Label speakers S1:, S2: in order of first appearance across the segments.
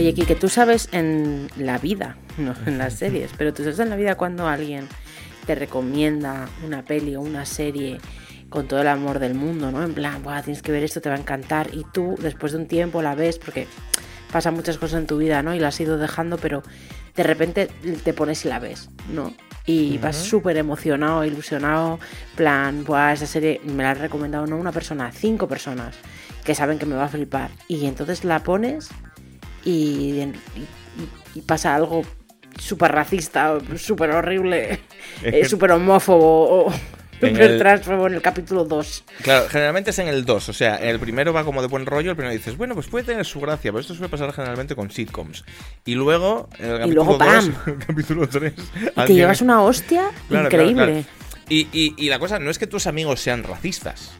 S1: Oye, Kike, tú sabes en la vida, no en las series, pero tú sabes en la vida cuando alguien te recomienda una peli o una serie con todo el amor del mundo, ¿no? En plan, Buah, tienes que ver esto, te va a encantar. Y tú, después de un tiempo, la ves porque pasan muchas cosas en tu vida, ¿no? Y la has ido dejando, pero de repente te pones y la ves, ¿no? Y vas súper emocionado, ilusionado, plan, Buah, esa serie me la ha recomendado no una persona, cinco personas que saben que me va a flipar. Y entonces la pones y, y, pasa algo súper racista, súper horrible, eh, súper homófobo. O, en el, en el capítulo 2.
S2: Claro, generalmente es en el 2. O sea, el primero va como de buen rollo. El primero dices, bueno, pues puede tener su gracia, pero esto suele pasar generalmente con sitcoms. Y luego, en el capítulo 2, capítulo 3.
S1: Y te llevas una hostia increíble.
S2: Y, y, y, la cosa no es que tus amigos sean racistas.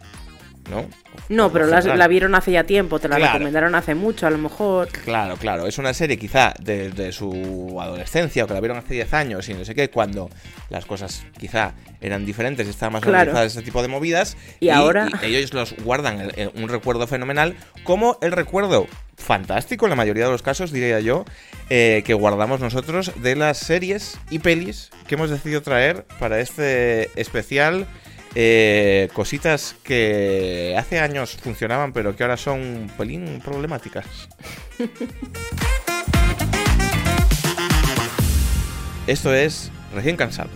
S2: ¿No?
S1: No, pero la, vieron hace ya tiempo, te la recomendaron hace mucho, a lo mejor.
S2: Claro, claro. Es una serie quizá de, su adolescencia o que la vieron hace 10 años y no sé qué, cuando las cosas quizá eran diferentes y estaban más claro. ese tipo de movidas.
S1: Y, ahora.
S2: ellos los guardan un recuerdo fenomenal, como el recuerdo fantástico en la mayoría de los casos, diría yo, eh, que guardamos nosotros de las series y pelis que hemos decidido traer para este especial eh, cositas que hace años funcionaban, pero que ahora son un pelín problemáticas. Esto es Recién Cansados,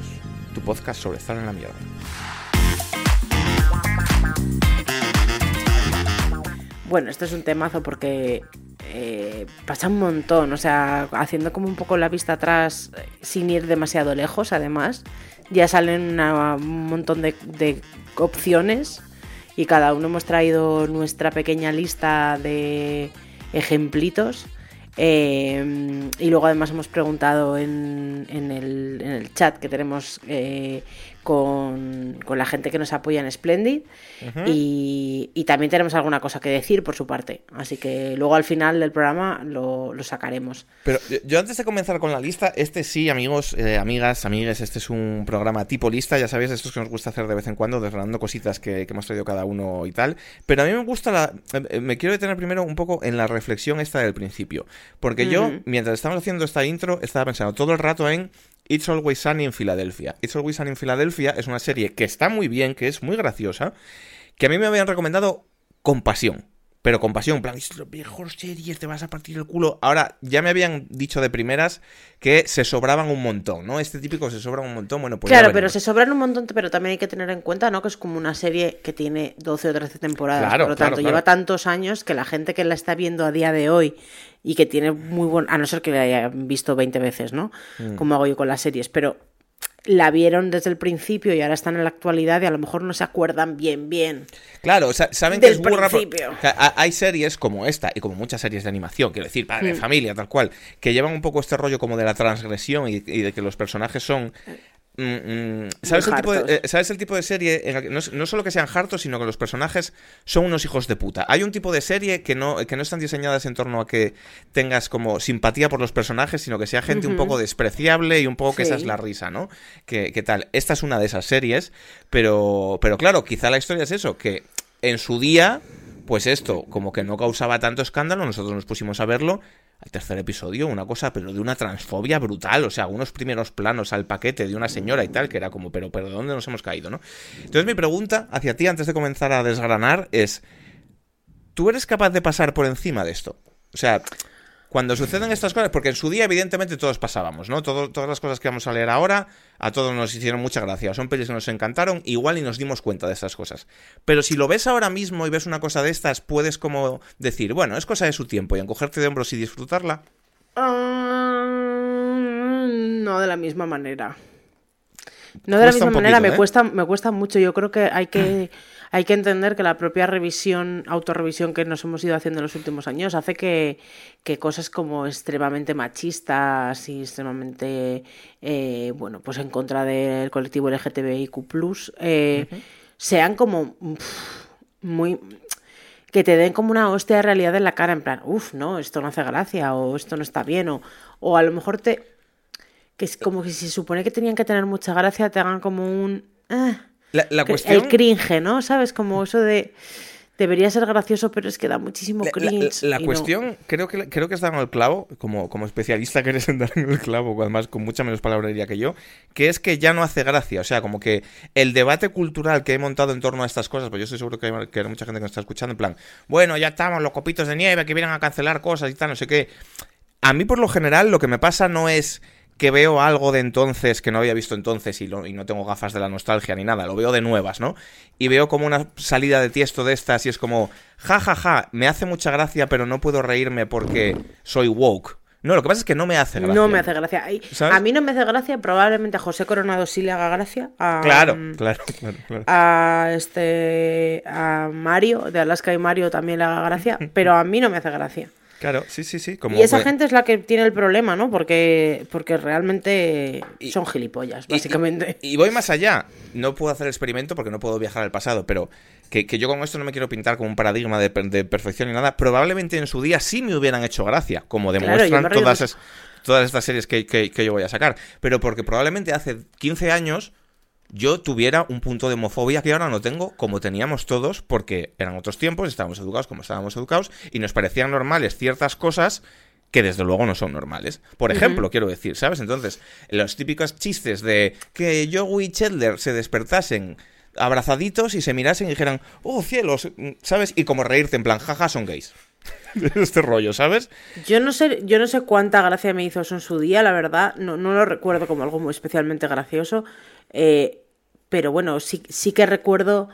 S2: tu podcast sobre estar en la mierda.
S1: Bueno, esto es un temazo porque eh, pasa un montón, o sea, haciendo como un poco la vista atrás eh, sin ir demasiado lejos, además ya salen un montón de, opciones y cada uno hemos traído nuestra pequeña lista de ejemplitos. Eh, y luego además hemos preguntado en, el, chat que tenemos eh, con, la gente que nos apoya en Splendid y, también tenemos alguna cosa que decir por su parte. Así que luego al final del programa lo, sacaremos.
S2: Pero yo antes de comenzar con la lista, este sí, amigos, eh, amigas, amigues, este es un programa tipo lista, ya sabéis, estos que nos gusta hacer de vez en cuando, desgranando cositas que, hemos traído cada uno y tal. Pero a mí me gusta la... Eh, me quiero detener primero un poco en la reflexión esta del principio. Porque yo, mientras estamos haciendo esta intro, estaba pensando todo el rato en It's Always Sunny en Filadelfia. It's Always Sunny en Filadelfia es una serie que está muy bien, que es muy graciosa, que a mí me habían recomendado con pasión. Pero con pasión, en plan, es la mejor serie, te vas a partir el culo. Ahora, ya me habían dicho de primeras que se sobraban un montón, ¿no? Este típico se sobra un montón, bueno, pues.
S1: Claro, pero se sobran un montón, pero también hay que tener en cuenta, ¿no? Que es como una serie que tiene 12 o 13 temporadas. Claro, por lo tanto, lleva tantos años que la gente que la está viendo a día de hoy y que tiene muy buen. A no ser que la hayan visto 20 veces, ¿no? Mm. Como hago yo con las series, pero la vieron desde el principio y ahora están en la actualidad y a lo mejor no se acuerdan bien, bien.
S2: Claro, saben que es burra. Hay series como esta y como muchas series de animación, quiero decir, padre, mm. familia, tal cual, que llevan un poco este rollo como de la transgresión y de que los personajes son Mm, mm, ¿sabes, el tipo de, eh, ¿Sabes el tipo de serie en que no, solo que sean hartos, sino que los personajes son unos hijos de puta? Hay un tipo de serie que no, que no están diseñadas en torno a que tengas como simpatía por los personajes, sino que sea gente un poco despreciable y un poco que esa es la risa, ¿no? ¿Qué, tal? Esta es una de esas series, pero, pero claro, quizá la historia es eso, que en su día, pues esto como que no causaba tanto escándalo, nosotros nos pusimos a verlo el tercer episodio, una cosa, pero de una transfobia brutal, o sea, unos primeros planos al paquete de una señora y tal, que era como, pero, pero ¿de dónde nos hemos caído, no? Entonces mi pregunta hacia ti, antes de comenzar a desgranar, es, ¿tú eres capaz de pasar por encima de esto? O sea, cuando suceden estas cosas, porque en su día evidentemente todos pasábamos, ¿no? todas las cosas que vamos a leer ahora, a todos nos hicieron mucha gracia, son pelis que nos encantaron, igual y nos dimos cuenta de estas cosas. Pero si lo ves ahora mismo y ves una cosa de estas, puedes como decir, bueno, es cosa de su tiempo y encogerte de hombros y disfrutarla.
S1: Ah, no de la misma manera. No de la misma manera, me, ¿eh? cuesta, me cuesta mucho. Yo creo que hay que hay que entender que la propia revisión, autorrevisión que nos hemos ido haciendo en los últimos años hace que, cosas como extremadamente machistas y extremadamente, eh, bueno, pues en contra del colectivo LGTBIQ+, eh, sean como muy que te den como una hostia de realidad en la cara, en plan, uff, no, esto no hace gracia, o esto no está bien, o, o a lo mejor te. Que es como que si se supone que tenían que tener mucha gracia, te hagan como un. Eh,
S2: la, cuestión...
S1: El cringe, ¿no? ¿Sabes? Como eso de Debería ser gracioso, pero es que da muchísimo cringe.
S2: La, cuestión, creo, que, creo que has dado el clavo, como, como especialista que eres en dar el clavo, además con mucha menos palabrería que yo, que es que ya no hace gracia. O sea, como que el debate cultural que he montado en torno a estas cosas, pues yo estoy seguro que hay, que hay mucha gente que nos está escuchando, en plan, bueno, ya estamos los copitos de nieve que vienen a cancelar cosas y tal, no sé qué. A mí, por lo general, lo que me pasa no es que veo algo de entonces que no había visto entonces y, y, no tengo gafas de la nostalgia ni nada, lo veo de nuevas, ¿no? Y veo como una salida de tiesto de estas y es como, ja, ja, ja, me hace mucha gracia, pero no puedo reírme porque soy woke. No, lo que pasa es que no me hace gracia.
S1: No me hace gracia. A mí no me hace gracia, probablemente a José Coronado sí le haga gracia. A,
S2: claro, claro, claro,
S1: A, este, a Mario, de Alaska y Mario también le haga gracia, pero a mí no me hace gracia.
S2: Claro, sí, sí, sí.
S1: y esa gente es la que tiene el problema, ¿no? Porque, porque realmente son gilipollas, básicamente.
S2: Y, voy más allá. No puedo hacer experimento porque no puedo viajar al pasado, pero que, yo con esto no me quiero pintar como un paradigma de, perfección ni nada. Probablemente en su día sí me hubieran hecho gracia, como demuestran todas, todas estas series que, que yo voy a sacar. Pero porque probablemente hace 15 años yo tuviera un punto de homofobia que ahora no tengo, como teníamos todos, porque eran otros tiempos, estábamos educados como estábamos educados, y nos parecían normales ciertas cosas que desde luego no son normales. Por ejemplo, quiero decir, ¿sabes? Entonces, los típicos chistes de que Joey y Chandler se despertasen abrazaditos y se mirasen y dijeran, oh cielos, ¿sabes? Y como reírte en plan, jaja, son gays. este rollo, ¿sabes?
S1: Yo no sé, yo no sé cuánta gracia me hizo eso en su día, la verdad, no, no lo recuerdo como algo muy especialmente gracioso. Eh, pero bueno, sí, sí que recuerdo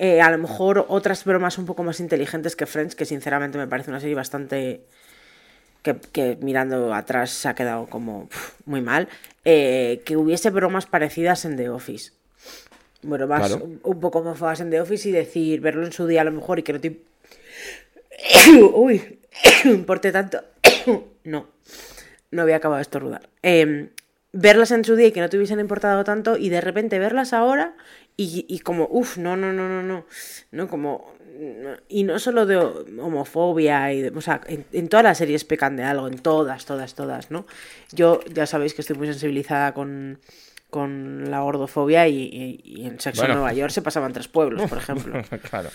S1: eh, a lo mejor otras bromas un poco más inteligentes que Friends, que sinceramente me parece una serie bastante... Que, mirando atrás se ha quedado como muy mal, eh, que hubiese bromas parecidas en The Office. Bueno, más un, poco más en The Office y decir, verlo en su día a lo mejor y que no te... Uy, importe tanto. no, no había acabado de estornudar. Eh, verlas en su día y que no te hubiesen importado tanto y de repente verlas ahora y, como, uff, no, no, no, no, no, no, como... Y no solo de homofobia, y o sea, en, en, todas las series pecan de algo, en todas, todas, todas, ¿no? Yo ya sabéis que estoy muy sensibilizada con, con la gordofobia y, en Sexo en Nueva York se pasaban tres pueblos, por ejemplo.
S2: claro.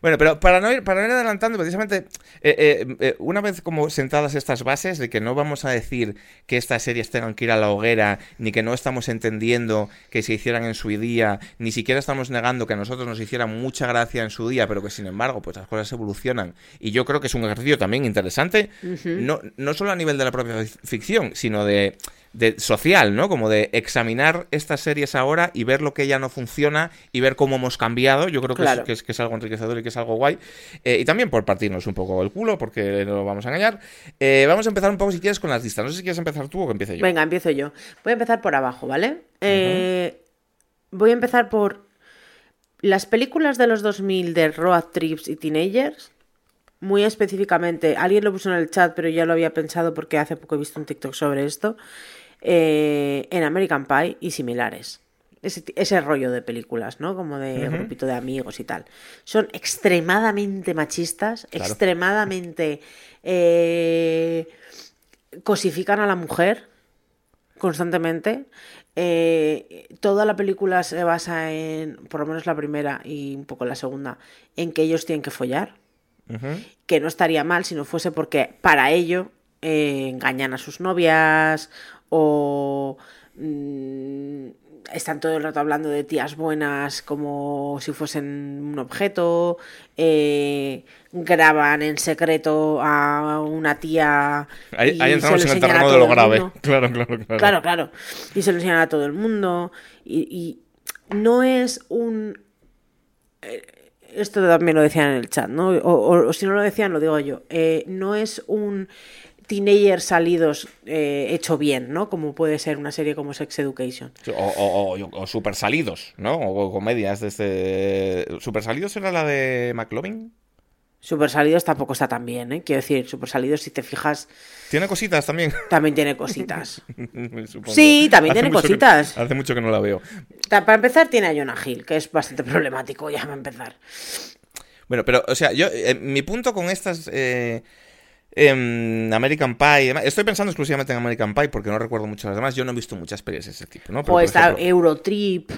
S2: Bueno, pero para no ir, para ir adelantando, precisamente, eh, eh, eh, una vez como sentadas estas bases de que no vamos a decir que estas series tengan que ir a la hoguera, ni que no estamos entendiendo que se hicieran en su día, ni siquiera estamos negando que a nosotros nos hicieran mucha gracia en su día, pero que sin embargo, pues las cosas evolucionan. Y yo creo que es un ejercicio también interesante, no, no solo a nivel de la propia ficción, sino de de social, ¿no? Como de examinar estas series ahora y ver lo que ya no funciona y ver cómo hemos cambiado. Yo creo que, es, que, es, algo enriquecedor y que es algo guay. Eh, y también por partirnos un poco el culo, porque no lo vamos a engañar. Eh, vamos a empezar un poco, si quieres, con las listas. No sé si quieres empezar tú o que empiece yo.
S1: Venga, empiezo yo. Voy a empezar por abajo, ¿vale? Eh, voy a empezar por las películas de los 2000 de Road Trips y Teenagers. Muy específicamente, alguien lo puso en el chat, pero ya lo había pensado porque hace poco he visto un TikTok sobre esto. Eh, en American Pie y similares. Ese, rollo de películas, ¿no? Como de grupito de amigos y tal. Son extremadamente machistas, extremadamente... Eh, cosifican a la mujer constantemente. Eh, toda la película se basa en, por lo menos la primera y un poco la segunda, en que ellos tienen que follar. Que no estaría mal si no fuese porque para ello engañan a sus novias o mm, están todo el rato hablando de tías buenas como si fuesen un objeto, eh, graban en secreto a una tía.
S2: Ahí, entramos en el terreno de lo grave. Claro, claro, claro.
S1: Claro, claro. Y se lo enseñan a todo el mundo. Y, no es un. Eh, esto también lo decían en el chat, ¿no? O, si no lo decían, lo digo yo. Eh, no es un teenagers salidos eh, hecho bien, ¿no? Como puede ser una serie como Sex Education.
S2: O, super salidos, ¿no? O comedias de este... ¿Super salidos era la de McLovin?
S1: Super Salidos tampoco está tan bien, ¿eh? Quiero decir, Super Salidos, si te fijas.
S2: ¿Tiene cositas también?
S1: También tiene cositas. sí, también tiene cositas.
S2: hace mucho que no la veo.
S1: Para empezar, tiene a Jonah Hill, que es bastante problemático, ya va a empezar.
S2: Bueno, pero, o sea, yo. Eh, mi punto con estas. Eh, em, American Pie. Estoy pensando exclusivamente en American Pie porque no recuerdo mucho las demás. Yo no he visto muchas pelis de ese tipo, ¿no?
S1: pues Eurotrip.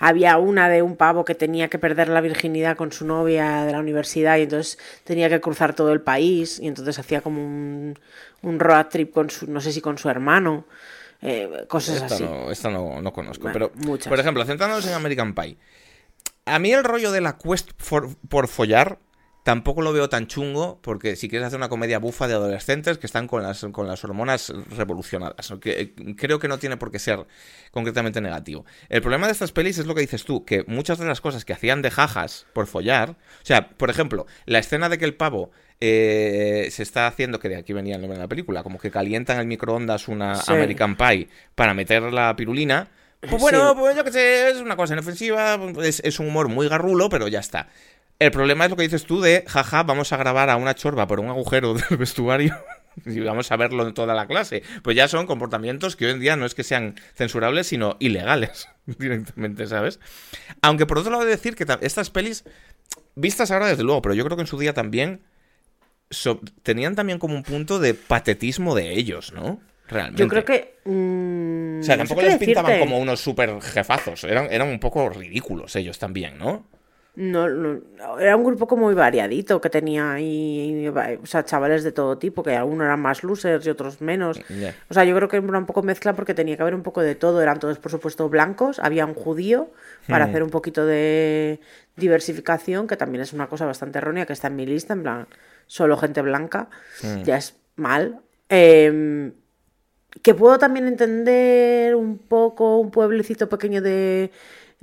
S1: Había una de un pavo que tenía que perder la virginidad con su novia de la universidad y entonces tenía que cruzar todo el país y entonces hacía como un, un road trip con su, no sé si con su hermano. Eh, cosas
S2: esta
S1: así.
S2: No, esta no, conozco. pero, por ejemplo, centrándonos en American Pie. A mí el rollo de la quest por follar tampoco lo veo tan chungo, porque si quieres hacer una comedia bufa de adolescentes que están con las, con las hormonas revolucionadas, que creo que no tiene por qué ser concretamente negativo. El problema de estas pelis es lo que dices tú, que muchas de las cosas que hacían de jajas por follar, o sea, por ejemplo, la escena de que el pavo eh, se está haciendo, que de aquí venía el nombre de la película, como que calientan el microondas una American Pie para meter la pirulina. Pues bueno, pues yo que sé, es una cosa inofensiva, es, es un humor muy garrulo, pero ya está. El problema es lo que dices tú de, jaja, vamos a grabar a una chorba por un agujero del vestuario y vamos a verlo en toda la clase. Pues ya son comportamientos que hoy en día no es que sean censurables, sino ilegales directamente, ¿sabes? Aunque por otro lado, decir que estas pelis, vistas ahora desde luego, pero yo creo que en su día también, tenían también como un punto de patetismo de ellos, ¿no? Realmente.
S1: Yo creo que. Mm,
S2: o sea, tampoco les pintaban como unos super jefazos. Eran, eran un poco ridículos ellos también, ¿no?
S1: No, era un grupo como muy variadito que tenía ahí, o sea, chavales de todo tipo, que algunos eran más losers y otros menos. O sea, yo creo que era un poco mezcla porque tenía que haber un poco de todo. Eran todos, por supuesto, blancos. Había un judío para hmm. hacer un poquito de diversificación, que también es una cosa bastante errónea que está en mi lista, en plan, solo gente blanca. Hmm. Ya es mal. Em, que puedo también entender un poco un pueblecito pequeño de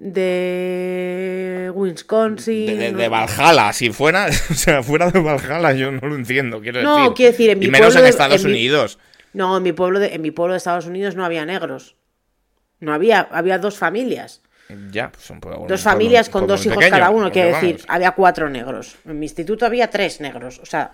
S1: de Wisconsin.
S2: De, Valhalla, si fuera, o sea, fuera de Valhalla, yo no lo entiendo, quiero
S1: no,
S2: decir.
S1: No, quiero decir, en mi
S2: y menos
S1: en
S2: Estados Unidos.
S1: no, en mi, pueblo de, en mi pueblo de Estados Unidos no había negros. No había, había dos familias.
S2: Ya, pues son
S1: Dos familias con dos hijos cada uno, quiero decir, había cuatro negros. En mi instituto había tres negros, o sea.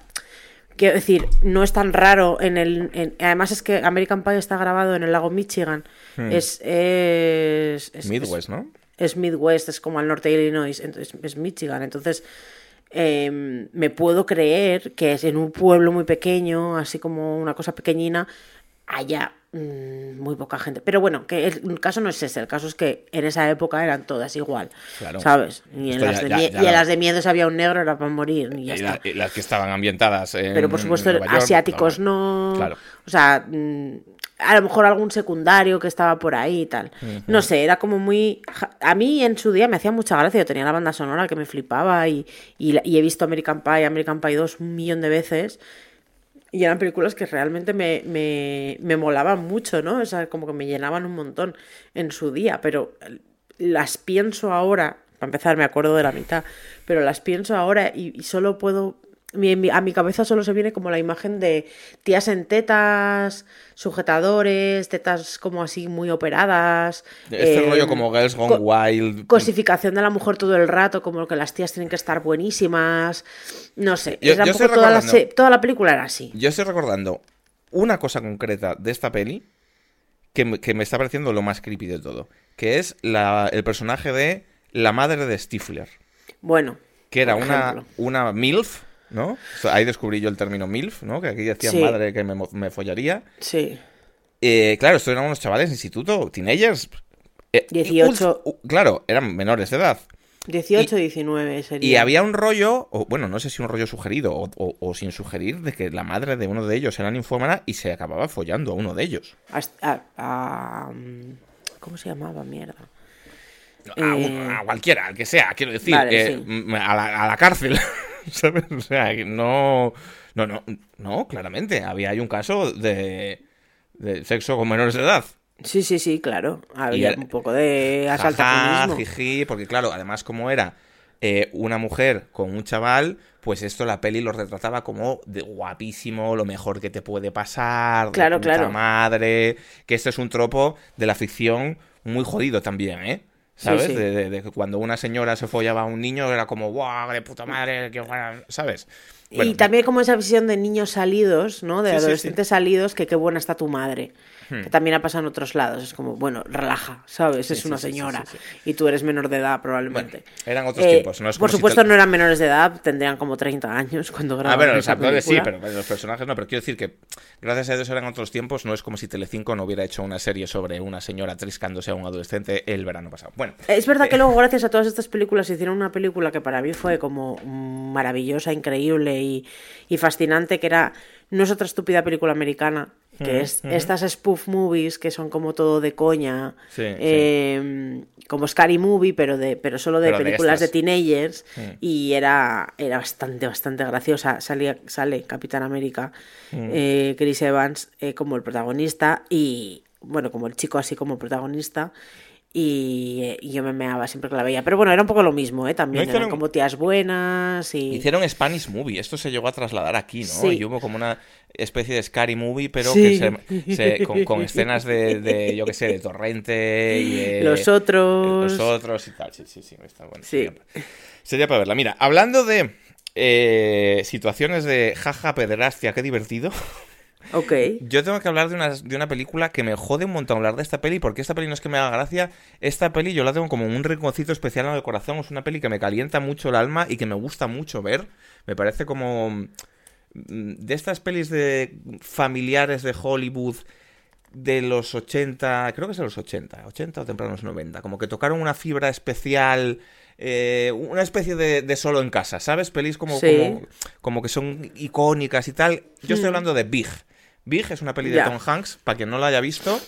S1: Quiero decir, no es tan raro en el... además es que American Pie está grabado en el lago Michigan. Hmm. Es, es, es,
S2: Midwest, ¿no?
S1: Es Midwest, es como al norte de Illinois, entonces es Michigan. Entonces, em, me puedo creer que es en un pueblo muy pequeño, así como una cosa pequeñina, haya mm, muy poca gente. Pero bueno, que el, caso no es ese, el caso es que en esa época eran todas igual, ¿sabes? Y en, las, de, y las de miedos había un negro, era para morir. Y, ya
S2: y, las que estaban ambientadas. En,
S1: Pero por supuesto, asiáticos no. O sea. Mm, a lo mejor algún secundario que estaba por ahí y tal. No sé, era como muy... A mí en su día me hacía mucha gracia, yo tenía la banda sonora que me flipaba y, he visto American Pie, American Pie 2 un millón de veces y eran películas que realmente me, me, me molaban mucho, ¿no? O sea, como que me llenaban un montón en su día, pero las pienso ahora, para empezar me acuerdo de la mitad, pero las pienso ahora y solo puedo a mi cabeza solo se viene como la imagen de tías en tetas, sujetadores, tetas como así muy operadas.
S2: Este rollo em, como Girls Gone Wild.
S1: Cosificación de la mujer todo el rato, como que las tías tienen que estar buenísimas. No sé, toda, la, toda la película era así.
S2: Yo estoy recordando una cosa concreta de esta peli que, me está pareciendo lo más creepy de todo, que es el personaje de la madre de Stifler.
S1: Bueno.
S2: Que era una, una MILF ¿no? ahí descubrí yo el término MILF, ¿no? Que aquí decía madre que me, follaría.
S1: Sí.
S2: Eh, claro, estos eran unos chavales de instituto, teenagers.
S1: 18.
S2: Eh, claro, eran menores de edad.
S1: 18, 19 sería.
S2: Y había un rollo, o, bueno, no sé si un rollo sugerido o, sin sugerir, de que la madre de uno de ellos era ninfómana y se acababa follando a uno de ellos.
S1: a, ¿Cómo se llamaba? Mierda.
S2: Eh, a, cualquiera, al que sea, quiero decir, a, la, a la cárcel. ¿sabes? O sea, no, no, no, no, claramente, había un caso de, de sexo con menores de edad.
S1: Sí, sí, sí, claro. Había un poco de asalto
S2: jiji, porque claro, además como era eh, una mujer con un chaval, pues esto la peli lo retrataba como de guapísimo, lo mejor que te puede pasar,
S1: claro,
S2: de
S1: puta
S2: madre, que esto es un tropo de la ficción muy jodido también, ¿eh? ¿Sabes? De, que cuando una señora se follaba a un niño era como, ¡guau, de puta madre! Qué ¿Sabes?
S1: Y también como esa visión de niños salidos, ¿no? De adolescentes salidos, que qué buena está tu madre. Hmm. Que también ha pasado en otros lados. Es como, bueno, relaja, ¿sabes? es una señora. Y tú eres menor de edad, probablemente.
S2: eran otros tiempos. No
S1: por supuesto, no eran menores de edad, tendrían como 30 años cuando grababan.
S2: Ah, bueno, los actores sí, pero los personajes no. Pero quiero decir que, gracias a Dios, eran otros tiempos. No es como si Telecinco no hubiera hecho una serie sobre una señora triscándose a un adolescente el verano pasado. Bueno.
S1: Es verdad que eh, luego, gracias a todas estas películas, hicieron una película que para mí fue como maravillosa, increíble y, y fascinante, que era no es otra estúpida película americana, que es estas spoof movies que son como todo de coña, em, como Scary Movie, pero de pero solo de películas de, teenagers, y era, era bastante, bastante graciosa. Salía, sale Capitán América, eh, Chris Evans eh, como el protagonista, y bueno, como el chico así como protagonista. Y, yo me meaba siempre que la veía. Pero bueno, era un poco lo mismo, ¿eh? También eran como tías buenas y...
S2: Hicieron Spanish Movie, esto se llegó a trasladar aquí, ¿no? Y hubo como una especie de Scary Movie, pero que se, con, escenas de, yo qué sé, de Torrente y...
S1: los otros...
S2: Los otros y tal, sí, sí, sí, está bueno. Sería, para verla. Mira, hablando de eh, situaciones de jaja, pederastia, qué divertido...
S1: Ok.
S2: Yo tengo que hablar de una, de una película que me jode un montón hablar de esta peli, porque esta peli no es que me haga gracia. Esta peli yo la tengo como un rinconcito especial en el corazón. Es una peli que me calienta mucho el alma y que me gusta mucho ver. Me parece como. Mm, de estas pelis de familiares de Hollywood de los 80, creo que es de los 80, 80 o tempranos 90, como que tocaron una fibra especial, eh, una especie de, solo en casa, ¿sabes? Pelis como, como, como, que son icónicas y tal. Yo estoy hmm. hablando de Big. Big es una peli de Tom Hanks, para quien no la haya visto.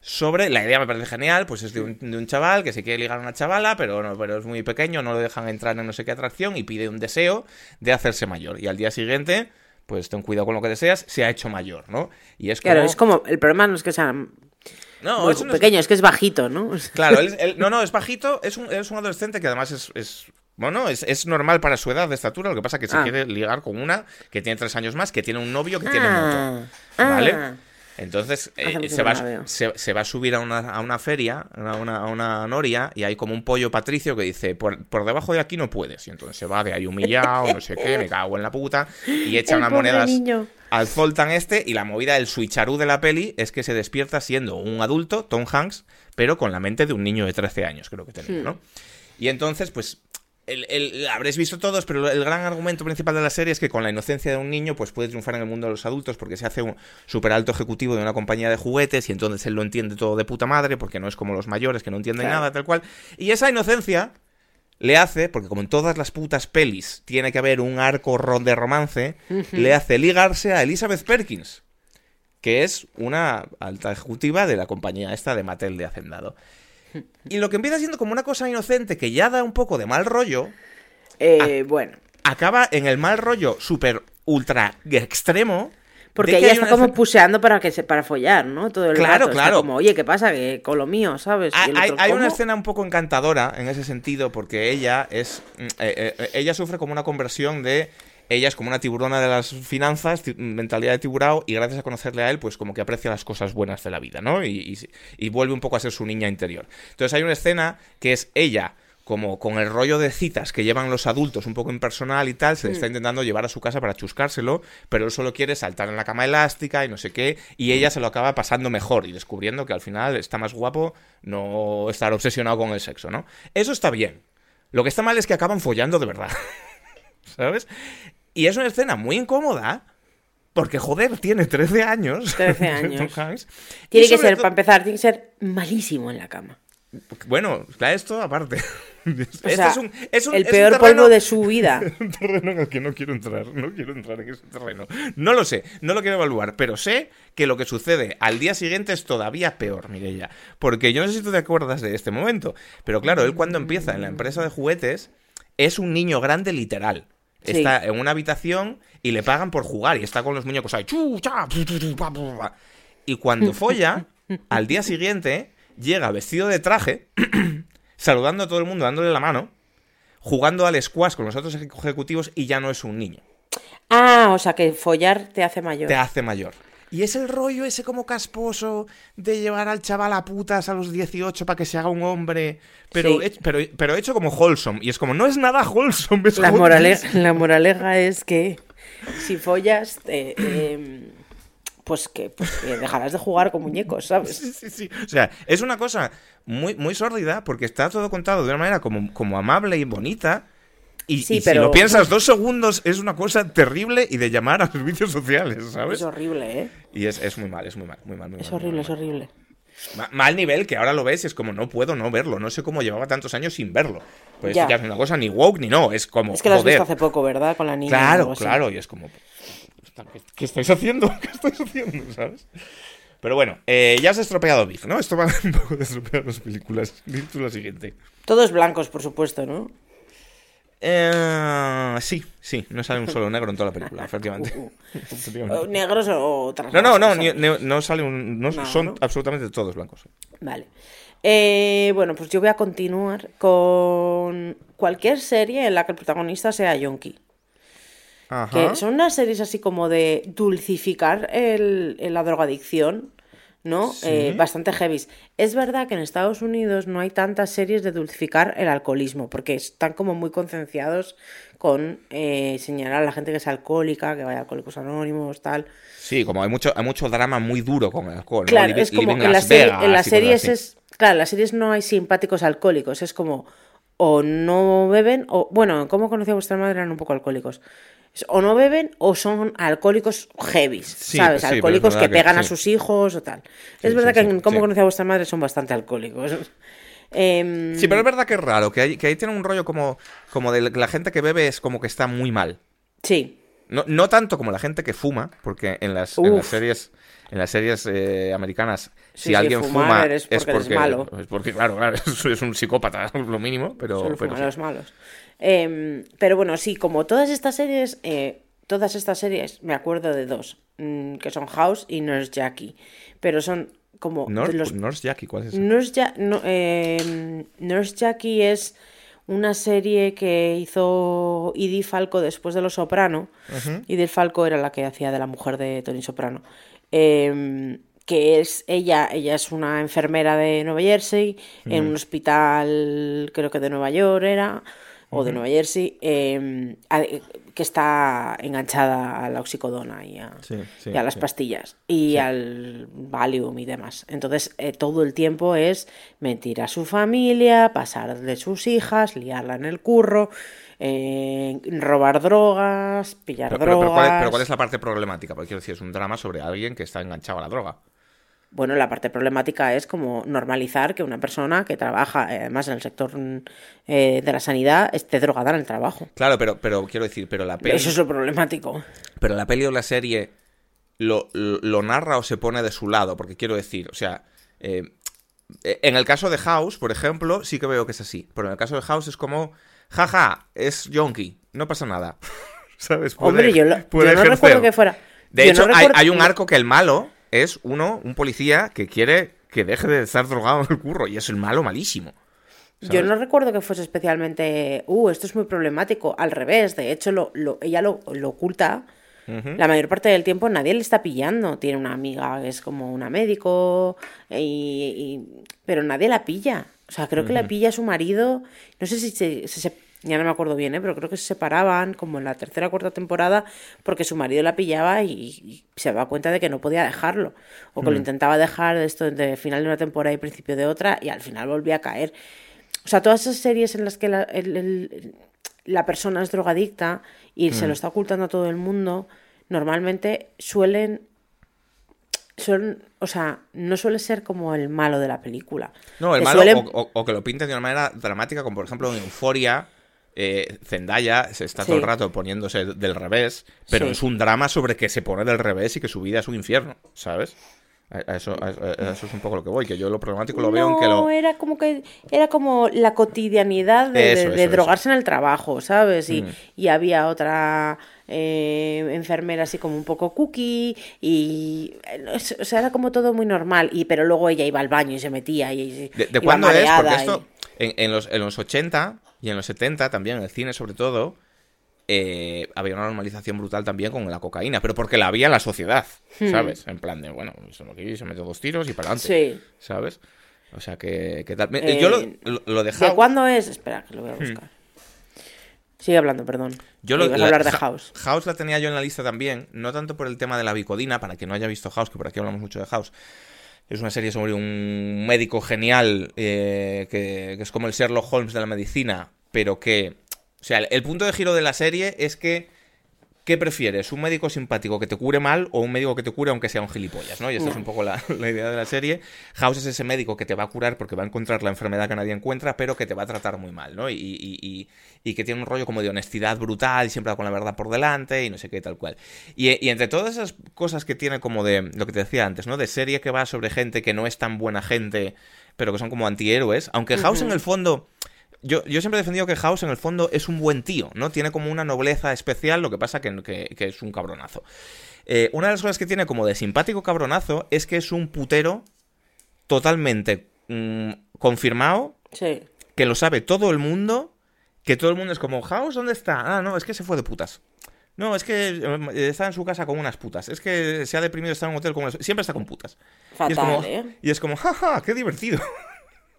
S2: Sobre, la idea me parece genial, pues es de un, chaval que se quiere ligar a una chavala, pero, no, pero es muy pequeño, no lo dejan entrar en no sé qué atracción y pide un deseo de hacerse mayor. Y al día siguiente, pues ten cuidado con lo que deseas, se ha hecho mayor, ¿no? Y es
S1: claro, es como, el problema no es que sea no, es pequeño, es... que es bajito, ¿no?
S2: Claro, no, no, es bajito, es un, es un adolescente que además es, bueno, es, normal para su edad de estatura, lo que pasa es que se ah. quiere ligar con una que tiene tres años más, que tiene un novio que tiene ah. moto. ¿Vale? Ah. Entonces eh, se, va, se, va, a subir a una, a una feria, a una, a una, noria, y hay como un pollo patricio que dice, por, por, debajo de aquí no puedes. Y entonces se va de ahí humillado, no sé qué, me cago en la puta, y echa unas monedas al Zoltan este, y la movida del switcharú de la peli es que se despierta siendo un adulto, Tom Hanks, pero con la mente de un niño de 13 años, creo que tenía, ¿no? Hmm. Y entonces, pues el, habréis visto todos, pero el gran argumento principal de la serie es que con la inocencia de un niño, pues puede triunfar en el mundo de los adultos porque se hace un super alto ejecutivo de una compañía de juguetes y entonces él lo entiende todo de puta madre porque no es como los mayores que no entienden nada, tal cual. Y esa inocencia le hace, porque como en todas las putas pelis tiene que haber un arco de romance, le hace ligarse a Elizabeth Perkins, que es una alta ejecutiva de la compañía esta de Mattel de Hacendado. Y lo que empieza siendo como una cosa inocente que ya da un poco de mal rollo.
S1: Eh, bueno.
S2: Acaba en el mal rollo súper ultra extremo.
S1: Porque ella está como puseando para que se, para follar, ¿no? Todo el claro, claro. como, oye, ¿qué pasa? Que con lo mío, ¿sabes?
S2: Hay, una escena un poco encantadora en ese sentido, porque ella es. Mm, eh, eh, ella sufre como una conversión de ella es como una tiburona de las finanzas, mentalidad de tiburao, y gracias a conocerle a él, pues como que aprecia las cosas buenas de la vida, ¿no? Y, vuelve un poco a ser su niña interior. Entonces hay una escena que es ella como con el rollo de citas que llevan los adultos un poco impersonal y tal, se le está mm. intentando llevar a su casa para chuscárselo, pero él solo quiere saltar en la cama elástica y no sé qué, y ella se lo acaba pasando mejor y descubriendo que al final está más guapo no estar obsesionado con el sexo, ¿no? Eso está bien. Lo que está mal es que acaban follando de verdad. ¿Sabes? Y es una escena muy incómoda. Porque, joder, tiene 13 años.
S1: 13 años. tiene que ser, para empezar, tiene que ser malísimo en la cama.
S2: Bueno, esto aparte.
S1: es, el peor polvo de su vida.
S2: un terreno en el que no quiero entrar. No quiero entrar en ese terreno. No lo sé, no lo quiero evaluar, pero sé que lo que sucede al día siguiente es todavía peor, Mireia. Porque yo no sé si tú te acuerdas de este momento, pero claro, él cuando empieza en la empresa de juguetes es un niño grande literal. Está en una habitación y le pagan por jugar y está con los muñecos ahí. Y cuando folla, al día siguiente, llega vestido de traje, saludando a todo el mundo, dándole la mano, jugando al squash con los otros ejecutivos y ya no es un niño.
S1: Ah, o sea que follar te hace mayor.
S2: Te hace mayor. Y es el rollo ese como casposo de llevar al chaval a putas a los 18 para que se haga un hombre, pero, pero, pero hecho como wholesome. Y es como, no es nada wholesome.
S1: la, moraleja, la moraleja es que si follas, eh, pues, que, pues dejarás de jugar con muñecos, ¿sabes?
S2: Sí, sí, sí. O sea, es una cosa muy, muy sórdida porque está todo contado de una manera como, como amable y bonita. Y, si lo piensas dos segundos, es una cosa terrible y de llamar a servicios sociales, ¿sabes?
S1: Es horrible, ¿eh?
S2: Y es, muy mal, es muy mal, muy mal.
S1: es horrible, es horrible.
S2: Mal nivel que ahora lo ves es como no puedo no verlo. No sé cómo llevaba tantos años sin verlo. Pues ya. es una cosa ni woke ni no. Es como.
S1: Es que lo has visto hace poco, ¿verdad? Con la niña.
S2: Claro, claro. Y es como. ¿Qué estáis haciendo? ¿Qué estáis haciendo? ¿Sabes? Pero bueno, eh, ya has estropeado Big, ¿no? Esto va un poco de estropear las películas. Lo siguiente.
S1: Todos blancos, por supuesto, ¿no?
S2: Eh, sí, sí, no sale un solo negro en toda la película, efectivamente.
S1: Uh, ¿Negros o otras
S2: No, no, no, no, sale un. No, son absolutamente todos blancos.
S1: Vale. Eh, bueno, pues yo voy a continuar con cualquier serie en la que el protagonista sea yonki. Que son unas series así como de dulcificar el, la drogadicción ¿no? Eh, bastante heavy. Es verdad que en Estados Unidos no hay tantas series de dulcificar el alcoholismo, porque están como muy concienciados con eh, señalar a la gente que es alcohólica, que vaya a alcohólicos anónimos, tal.
S2: Sí, como hay mucho, hay mucho drama muy duro con el alcohol.
S1: Claro, es como en, las series es. Claro, en las series no hay simpáticos alcohólicos, es como o no beben, o bueno, ¿cómo conocía vuestra madre? Eran un poco alcohólicos o no beben o son alcohólicos heavy, ¿sabes? alcohólicos que pegan a sus hijos o tal. es verdad que en cómo conoce a vuestra madre son bastante alcohólicos.
S2: Em, sí, pero es verdad que es raro, que, que ahí tiene un rollo como, como de la gente que bebe es como que está muy mal.
S1: Sí.
S2: No, no tanto como la gente que fuma, porque en las, en las series en las series eh, americanas, si alguien fuma, es porque, es malo. Es porque, claro, claro, es, un psicópata, lo mínimo, pero...
S1: pero los malos. Em, pero bueno, sí, como todas estas series, eh, todas estas series, me acuerdo de dos, mm, que son House y Nurse Jackie, pero son como...
S2: Nurse, Jackie, ¿cuál es
S1: Nurse, no, em, Nurse Jackie es una serie que hizo Edie Falco después de Los Soprano. Uh Falco era la que hacía de la mujer de Tony Soprano. Em, que es ella, ella es una enfermera de Nueva Jersey, en un hospital, creo que de Nueva York era, o de Nueva Jersey, em, que está enganchada a la oxicodona y a, las pastillas y al Valium y demás. Entonces, eh, todo el tiempo es mentir a su familia, pasar de sus hijas, liarla en el curro. Eh, robar drogas, pillar drogas.
S2: pero ¿cuál, es, la parte problemática? Porque quiero decir, es un drama sobre alguien que está enganchado a la droga.
S1: Bueno, la parte problemática es como normalizar que una persona que trabaja, eh, además en el sector eh, de la sanidad, esté drogada en el trabajo.
S2: Claro, pero, pero quiero decir, pero la
S1: peli... Eso es lo problemático.
S2: Pero la peli o la serie lo, lo, narra o se pone de su lado, porque quiero decir, o sea, en el caso de House, por ejemplo, sí que veo que es así, pero en el caso de House es como jaja, es yonki, no pasa nada. ¿Sabes?
S1: Hombre, yo, no recuerdo que fuera.
S2: De hecho, hay, un arco que el malo es uno, un policía que quiere que deje de estar drogado en el curro y es el malo malísimo.
S1: Yo no recuerdo que fuese especialmente, uh, esto es muy problemático. Al revés, de hecho, lo, ella lo, oculta. La mayor parte del tiempo nadie le está pillando. Tiene una amiga que es como una médico, y, pero nadie la pilla. O sea, creo que la pilla su marido. No sé si se, ya no me acuerdo bien, ¿eh? pero creo que se separaban como en la tercera o cuarta temporada porque su marido la pillaba y, se daba cuenta de que no podía dejarlo. O que lo mm. intentaba dejar de esto entre final de una temporada y principio de otra y al final volvía a caer. O sea, todas esas series en las que la, la persona es drogadicta y se lo mm. está ocultando a todo el mundo, normalmente suelen son, o sea, no suele ser como el malo de la película.
S2: No, el malo o, que lo pinten de una manera dramática, como por ejemplo en Euforia. Eh, Zendaya se está todo el rato poniéndose del revés, pero es un drama sobre que se pone del revés y que su vida es un infierno, ¿sabes? eso, eso, es un poco lo que voy, que yo lo problemático lo veo en que lo...
S1: era como que era como la cotidianidad de, drogarse en el trabajo, ¿sabes? Y, mm. y había otra eh, enfermera así como un poco cookie y... O sea, era como todo muy normal, y pero luego ella iba al baño y se metía y...
S2: ¿De, cuándo es? Porque esto, en, en, los, en los 80 y en los 70 también, en el cine sobre todo eh, había una normalización brutal también con la cocaína, pero porque la había en la sociedad, hmm. ¿sabes? En plan de, bueno, se lo que se mete dos tiros y para adelante, sí. ¿sabes? O sea que, tal. yo lo, lo,
S1: ¿De cuándo es? Espera, que lo voy a hmm. buscar. Sigue hablando, perdón.
S2: Yo lo,
S1: a hablar de House.
S2: House la tenía yo en la lista también, no tanto por el tema de la bicodina, para quien no haya visto House, que por aquí hablamos mucho de House. Es una serie sobre un médico genial eh, que, que, es como el Sherlock Holmes de la medicina, pero que... O sea, el punto de giro de la serie es que ¿Qué prefieres? ¿Un médico simpático que te cure mal o un médico que te cure aunque sea un gilipollas? ¿no? Y esta es un poco la, idea de la serie. House es ese médico que te va a curar porque va a encontrar la enfermedad que nadie encuentra, pero que te va a tratar muy mal, ¿no? Y, que tiene un rollo como de honestidad brutal y siempre va con la verdad por delante y no sé qué tal cual. Y, entre todas esas cosas que tiene como de lo que te decía antes, ¿no? De serie que va sobre gente que no es tan buena gente, pero que son como antihéroes, aunque House en el fondo yo, siempre he defendido que House en el fondo es un buen tío, ¿no? Tiene como una nobleza especial, lo que pasa que, que, es un cabronazo. Eh, una de las cosas que tiene como de simpático cabronazo es que es un putero totalmente mm, confirmado,
S1: sí.
S2: que lo sabe todo el mundo, que todo el mundo es como, House, ¿dónde está? Ah, no, es que se fue de putas. No, es que eh, está en su casa con unas putas. Es que se ha deprimido, está en un hotel con... Siempre está con putas.
S1: Fatal,
S2: y es como,
S1: ¿eh?
S2: Y es como, jaja, qué divertido.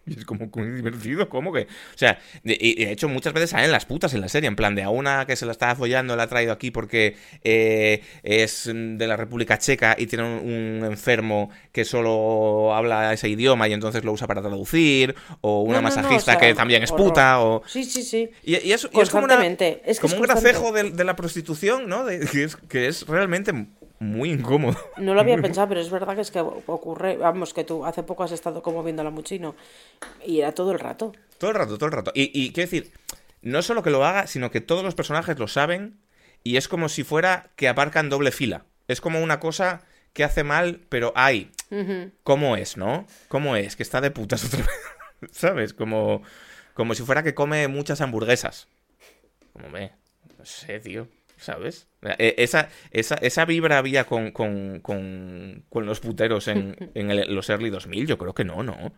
S2: Y es como muy divertido, ¿cómo que? O sea, de, de, hecho muchas veces salen las putas en la serie, en plan de a una que se la estaba follando la ha traído aquí porque eh, es de la República Checa y tiene un, enfermo que solo habla ese idioma y entonces lo usa para traducir, o una masajista que también es puta, o...
S1: Sí, sí, sí.
S2: Y, eso, es como, como un gracejo de, la prostitución, ¿no? que, es, que es realmente muy incómodo.
S1: No lo había pensado, pero es verdad que es que ocurre, vamos, que tú hace poco has estado como viendo la Muchino y era todo el rato.
S2: Todo el rato, todo el rato. Y, y quiero decir, no solo que lo haga, sino que todos los personajes lo saben y es como si fuera que aparcan doble fila. Es como una cosa que hace mal, pero ay, ¿cómo es, no? ¿Cómo es? Que está de putas otra vez. ¿Sabes? Como, como si fuera que come muchas hamburguesas. Como me, no sé, tío. ¿Sabes? E, esa, esa, esa vibra había con, con, con, con los puteros en, en los early 2000, yo creo que no, ¿no?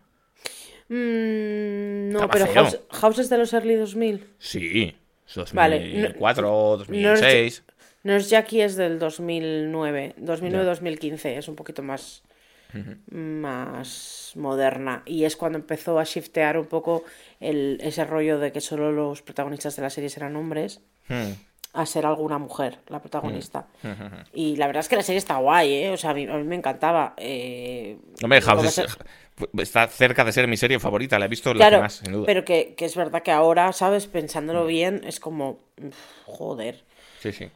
S1: Mm, no, pero House, es de los early 2000.
S2: Sí, 2004, vale. 2006.
S1: Nurse Jackie es del 2009, 2009-2015, es un poquito más, más moderna. Y es cuando empezó a shiftear un poco el, ese rollo de que solo los protagonistas de la serie eran hombres. Hmm a ser alguna mujer, la protagonista. Mm. Y la verdad es que la serie está guay, ¿eh? O sea, a mí, me encantaba. Eh...
S2: Hombre, House está cerca de ser mi serie favorita, la he visto claro, más, sin duda.
S1: Pero que, que, es verdad que ahora, ¿sabes? Pensándolo mm. bien, es como. Joder.
S2: Sí, sí.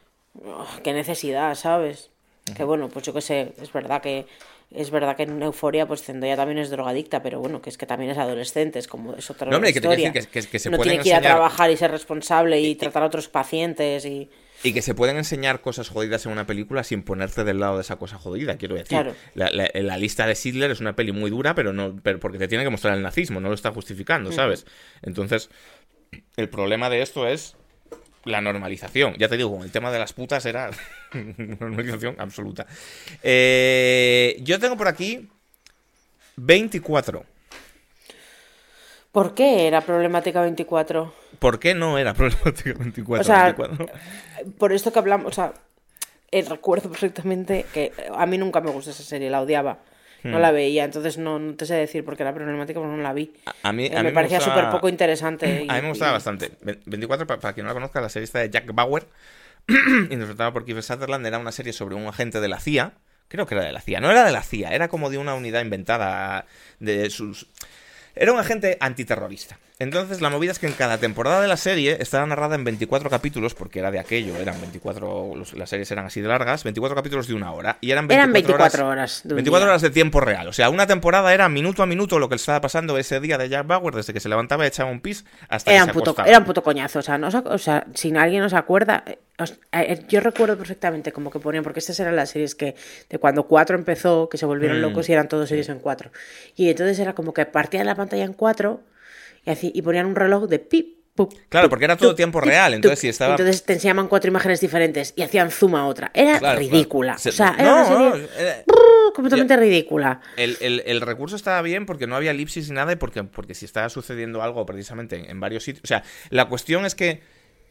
S1: qué necesidad, ¿sabes? Que bueno, pues yo qué sé, es verdad que es verdad que en Euforia, pues Zendaya también es drogadicta, pero bueno, que es que también es adolescente, es como es otra
S2: no, hombre,
S1: historia.
S2: Que, que, que, se
S1: no tiene que ir a trabajar y ser responsable y, tratar a otros pacientes y...
S2: Y que se pueden enseñar cosas jodidas en una película sin ponerte del lado de esa cosa jodida, quiero decir.
S1: Claro.
S2: La, lista de Sidler es una peli muy dura, pero no pero porque te tiene que mostrar el nazismo, no lo está justificando, ¿sabes? Entonces, el problema de esto es la normalización. Ya te digo, con el tema de las putas era normalización absoluta. Eh, yo tengo por aquí 24.
S1: ¿Por qué era problemática 24?
S2: ¿Por qué no era problemática 24?
S1: O sea, por esto que hablamos, o sea, eh, recuerdo perfectamente que a mí nunca me gustó esa serie, la odiaba. No la veía, entonces no, te sé decir por qué era problemática, porque no la vi.
S2: A, mí,
S1: me, parecía súper poco interesante.
S2: a mí me gustaba bastante. 24, para, quien no la conozca, la serie está de Jack Bauer, interpretada por Kiefer Sutherland, era una serie sobre un agente de la CIA. Creo que era de la CIA. No era de la CIA, era como de una unidad inventada de sus era un agente antiterrorista. Entonces, la movida es que en cada temporada de la serie estaba narrada en 24 capítulos, porque era de aquello, eran 24, las series eran así de largas, 24 capítulos de una hora. Y eran 24,
S1: horas.
S2: 24 horas de tiempo real. O sea, una temporada era minuto a minuto lo que estaba pasando ese día de Jack Bauer, desde que se levantaba y echaba un pis hasta
S1: era
S2: que
S1: un puto, Era un puto coñazo. O sea, no, o sea, si alguien nos acuerda, eh, eh, yo recuerdo perfectamente como que ponían, porque estas eran las series que de cuando 4 empezó, que se volvieron mm. locos y eran todos series en 4. Y entonces era como que partían la pantalla en 4 y, así, y ponían un reloj de pip.
S2: claro, porque era todo tiempo real, entonces si estaba...
S1: Entonces te enseñaban cuatro imágenes diferentes y hacían zoom a otra. Era ridícula. O sea, era una serie completamente ridícula.
S2: El, el, recurso estaba bien porque no había elipsis ni nada y porque, porque si estaba sucediendo algo precisamente en, en varios sitios... O sea, la cuestión es que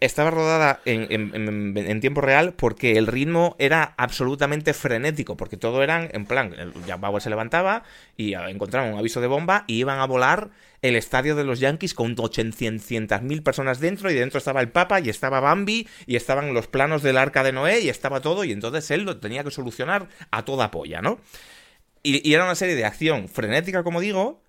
S2: estaba rodada en, tiempo real porque el ritmo era absolutamente frenético, porque todo eran, en plan, Jack Bauer se levantaba y encontraban un aviso de bomba y iban a volar el estadio de los Yankees con 800.000 personas dentro y dentro estaba el Papa y estaba Bambi y estaban los planos del arca de Noé y estaba todo y entonces él lo tenía que solucionar a toda polla, ¿no? y era una serie de acción frenética, como digo,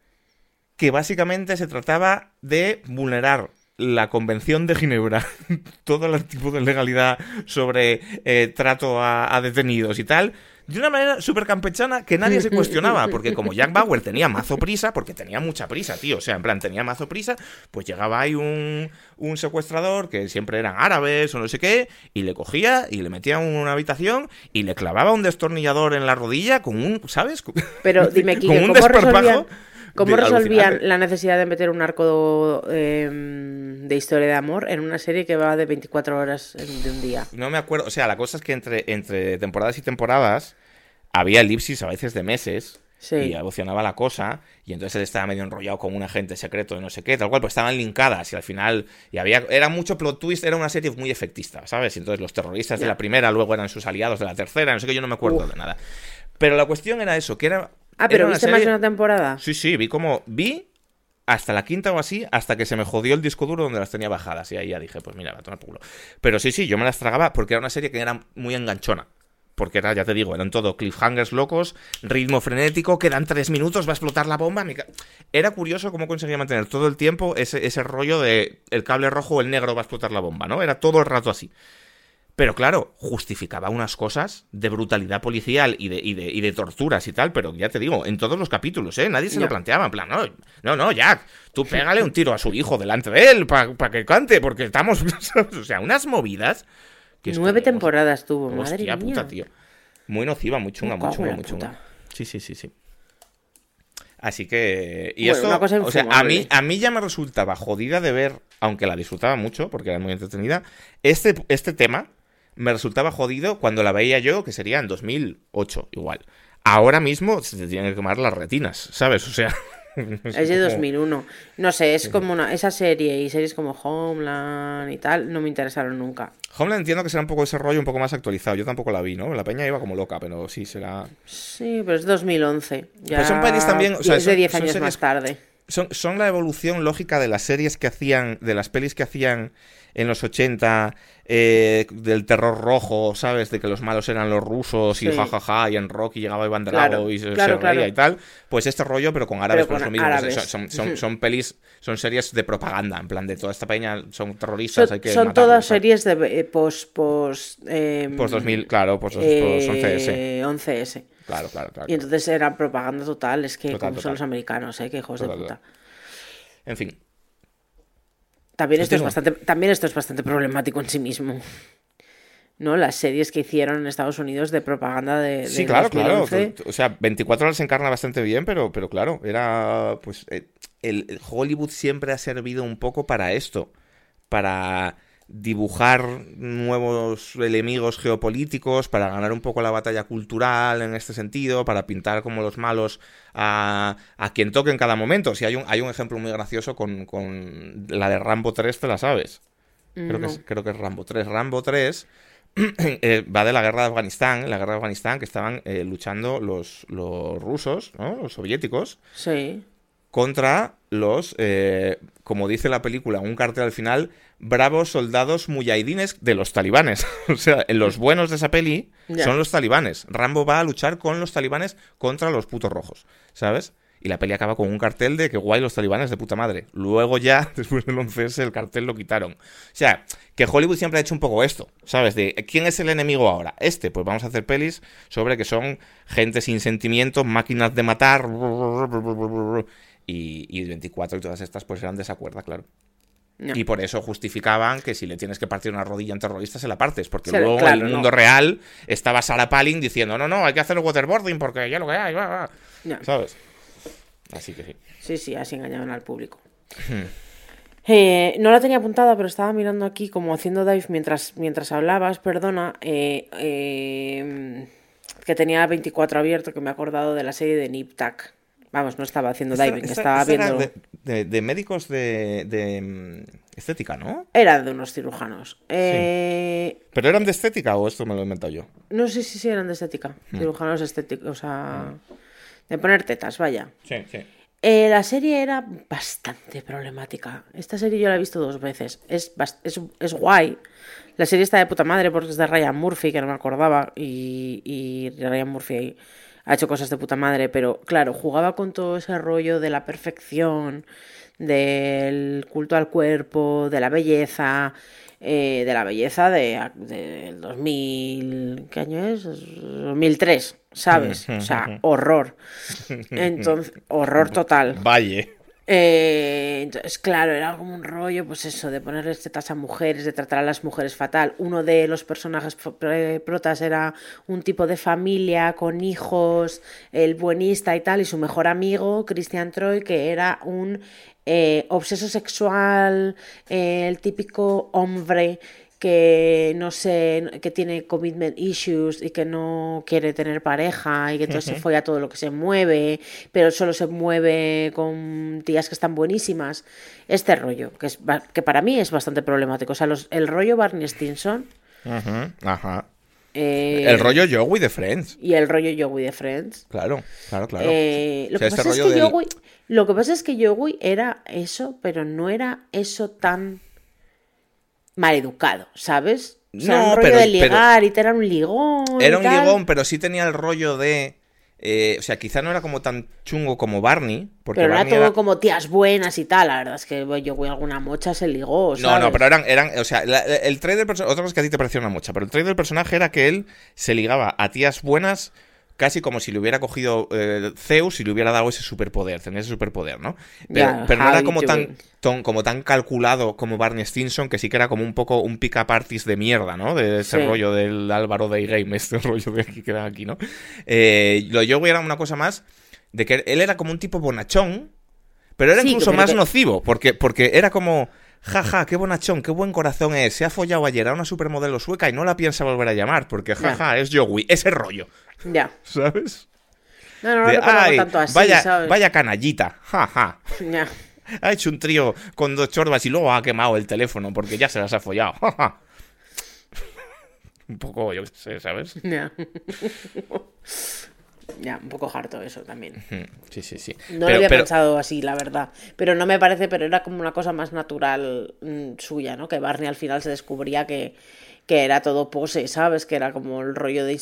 S2: que básicamente se trataba de vulnerar la Convención de Ginebra, todo el tipo de legalidad sobre eh, trato a, detenidos y tal, de una manera súper campechana que nadie se cuestionaba, porque como Jack Bauer tenía mazo prisa, porque tenía mucha prisa, tío, o sea, en plan, tenía mazo prisa, pues llegaba ahí un, un secuestrador, que siempre eran árabes o no sé qué, y le cogía y le metía en una habitación y le clavaba un destornillador en la rodilla con un, ¿sabes?
S1: Pero dime, Kike, con un desparpajo. ¿Cómo resolvían la necesidad de meter un arco em, de historia de amor en una serie que va de 24 horas de un día?
S2: No me acuerdo, o sea, la cosa es que entre, entre temporadas y temporadas había elipsis a veces de meses. Y evolucionaba la cosa, y entonces él estaba medio enrollado con un agente secreto de no sé qué, tal cual, pues estaban linkadas, y al final, y había, era mucho plot twist, era una serie muy efectista, ¿sabes? Y entonces los terroristas de la primera luego eran sus aliados de la tercera, no sé qué, yo no me acuerdo de nada. Pero la cuestión era eso, que era
S1: Ah, pero ¿viste más de una temporada?
S2: Sí, sí, vi como. Vi hasta la quinta o así, hasta que se me jodió el disco duro donde las tenía bajadas. Y ahí ya dije, pues mira, va a tomar culo. Pero sí, sí, yo me las tragaba porque era una serie que era muy enganchona. Porque era, ya te digo, eran todo cliffhangers locos, ritmo frenético, quedan tres minutos, va a explotar la bomba. Era curioso cómo conseguía mantener todo el tiempo ese, ese rollo de el cable rojo o el negro va a explotar la bomba, ¿no? Era todo el rato así. Pero claro, justificaba unas cosas de brutalidad policial y de, y de, y de torturas y tal, pero ya te digo, en todos los capítulos, ¿eh? Nadie se lo planteaba, en plan, no, no, no, Jack, tú pégale un tiro a su hijo delante de él para que cante, porque estamos, o sea, unas movidas.
S1: Que Nueve temporadas tuvo, madre mía. puta, tío.
S2: Muy nociva, muy chunga, muy chunga, muy chunga. Sí, sí, sí, sí. Así que. Y eso o sea, a mí, a mí ya me resultaba jodida de ver, aunque la disfrutaba mucho, porque era muy entretenida, este, este tema me resultaba jodido cuando la veía yo, que sería en 2008 igual. Ahora mismo se te tienen que quemar las retinas, ¿sabes? O sea...
S1: Es de 2001. No sé, es como una, esa serie y series como Homeland y tal, no me interesaron nunca.
S2: Homeland entiendo que será un poco ese rollo un poco más actualizado. Yo tampoco la vi, ¿no? La peña iba como loca, pero sí será.
S1: Sí, pero es 2011. Ya...
S2: son pelis también. O sea,
S1: es de 10 años más tarde.
S2: Son, son la evolución lógica de las series que hacían, de las pelis que hacían en los 80 eh, del terror rojo, ¿sabes? De que los malos eran los rusos y jajaja, ja, ja, y en Rocky llegaba Iván Drago y se, reía y tal. Pues este rollo, pero con árabes, pero Son, son, pelis, son series de propaganda, en plan de toda esta peña son terroristas.
S1: Son, son todas series de eh, post. Post, eh,
S2: post 2000, claro, post, 11S.
S1: 11S.
S2: Claro, claro, claro.
S1: Y entonces era propaganda total, es que como son los americanos, ¿eh? Que hijos de puta.
S2: En fin,
S1: también esto, es bastante, también esto es bastante problemático en sí mismo. ¿no? Las series que hicieron en Estados Unidos de propaganda de.
S2: sí, claro, claro. O sea, 24 horas se encarna bastante bien, pero, pero claro, era. Pues. Eh, el Hollywood siempre ha servido un poco para esto. Para dibujar nuevos enemigos geopolíticos, para ganar un poco la batalla cultural en este sentido, para pintar como los malos a, a quien toque en cada momento. Si hay un, hay un ejemplo muy gracioso con, con la de Rambo 3, ¿te la sabes? Creo, que es, creo que es Rambo 3. Rambo 3 eh, va de la guerra de Afganistán, la guerra de Afganistán que estaban eh, luchando los, los rusos, ¿no? los soviéticos.
S1: Sí
S2: contra los, eh, como dice la película, un cartel al final, bravos soldados muyahidines de los talibanes. o sea, los buenos de esa peli son los talibanes. Rambo va a luchar con los talibanes contra los putos rojos, ¿sabes? Y la peli acaba con un cartel de que guay los talibanes de puta madre. Luego ya, después del 11S, el cartel lo quitaron. O sea, que Hollywood siempre ha hecho un poco esto, ¿sabes? De quién es el enemigo ahora. Este, pues vamos a hacer pelis sobre que son gente sin sentimientos, máquinas de matar. Y, y 24 y todas estas pues eran de esa cuerda, claro. Y por eso justificaban que si le tienes que partir una rodilla a un terrorista se la partes, porque luego en el mundo real estaba Sarah Palin diciendo, no, no, hay que hacer el waterboarding porque ya lo que hay, va, va. ¿sabes? Así que sí.
S1: Sí, sí, así engañaban al público. Hmm. Eh, no la tenía apuntada, pero estaba mirando aquí como haciendo dive mientras, mientras hablabas, perdona, eh, eh, que tenía 24 abierto, que me he acordado de la serie de Nip Tuck. Vamos, no estaba haciendo diving, estaba viendo.
S2: De, médicos de, Estética, ¿no?
S1: Era de unos cirujanos. Eh...
S2: ¿Pero eran de estética o esto me lo he inventado yo?
S1: No sé si sí eran de estética. Hmm. Cirujanos estéticos, o sea... Hmm. De poner tetas, vaya.
S2: Sí, sí.
S1: Eh, la serie era bastante problemática. Esta serie yo la he visto dos veces. Es, es, es, guay. La serie está de puta madre porque es de Ryan Murphy, que no me acordaba. Y, y Ryan Murphy ha hecho cosas de puta madre. Pero claro, jugaba con todo ese rollo de la perfección del culto al cuerpo, de la belleza, eh, de la belleza de, del 2000, ¿qué año es? 2003, ¿sabes? O sea, horror. Entonces, horror total.
S2: Valle.
S1: Eh, entonces, claro, era como un rollo, pues eso, de ponerle tetas a mujeres, de tratar a las mujeres fatal. Uno de los personajes protas era un tipo de familia con hijos, el buenista y tal, y su mejor amigo, Christian Troy, que era un eh, obseso sexual, eh, el típico hombre que no sé, que tiene commitment issues y que no quiere tener pareja y que entonces se folla todo lo que se mueve, pero solo se mueve con tías que están buenísimas. Este rollo, que, es, que para mí es bastante problemático. O sea, el rollo Barney Stinson.
S2: Ajá. Eh, el rollo Joey de Friends.
S1: Y el rollo Joey de Friends.
S2: Claro, claro, claro.
S1: lo, que pasa es que Joey, lo que pasa es que Joey era eso, pero no era eso tan maleducado, ¿sabes? O sea, no, un rollo de ligar y te era un ligón.
S2: Era un ligón, pero sí tenía el rollo de. Eh, o sea, quizá no era como tan chungo como Barney. Porque
S1: pero
S2: era
S1: todo como tías buenas y tal. La verdad es que yo voy alguna mocha se ligó.
S2: No, no, pero eran. eran o sea, el trade del personaje. Otra cosa que a ti te pareció una mocha. Pero el trade del personaje era que él se ligaba a tías buenas casi como si le hubiera cogido eh, Zeus y le hubiera dado ese superpoder, tenía ese superpoder, ¿no? Pero, no era como tan, como tan calculado como Barney Stinson, que sí que era como un poco un pick-up artist de mierda, ¿no? De ese rollo del Álvaro de Game, este rollo de aquí que dan aquí, ¿no? Eh, lo yo era una cosa más de que él era como un tipo bonachón, pero era incluso más nocivo, porque, porque era como jaja, qué bonachón, qué buen corazón es, se ha follado ayer a una supermodelo sueca y no la piensa volver a llamar, porque jaja, es Joey, ese rollo.
S1: Ya.
S2: ¿Sabes?
S1: No, no, no tanto así,
S2: vaya, vaya canallita, jaja.
S1: Ya.
S2: Ha hecho un trío con dos chorbas y luego ha quemado el teléfono porque ya se las ha follado. un poco, yo qué sé, ¿sabes?
S1: Ya. Ya, un poco harto eso también.
S2: Sí, sí, sí.
S1: No lo había pensado así, la verdad. Pero no me parece, pero era como una cosa más natural mm, suya, ¿no? Que Barney al final se descubría que, que era todo pose, ¿sabes? Que era como el rollo de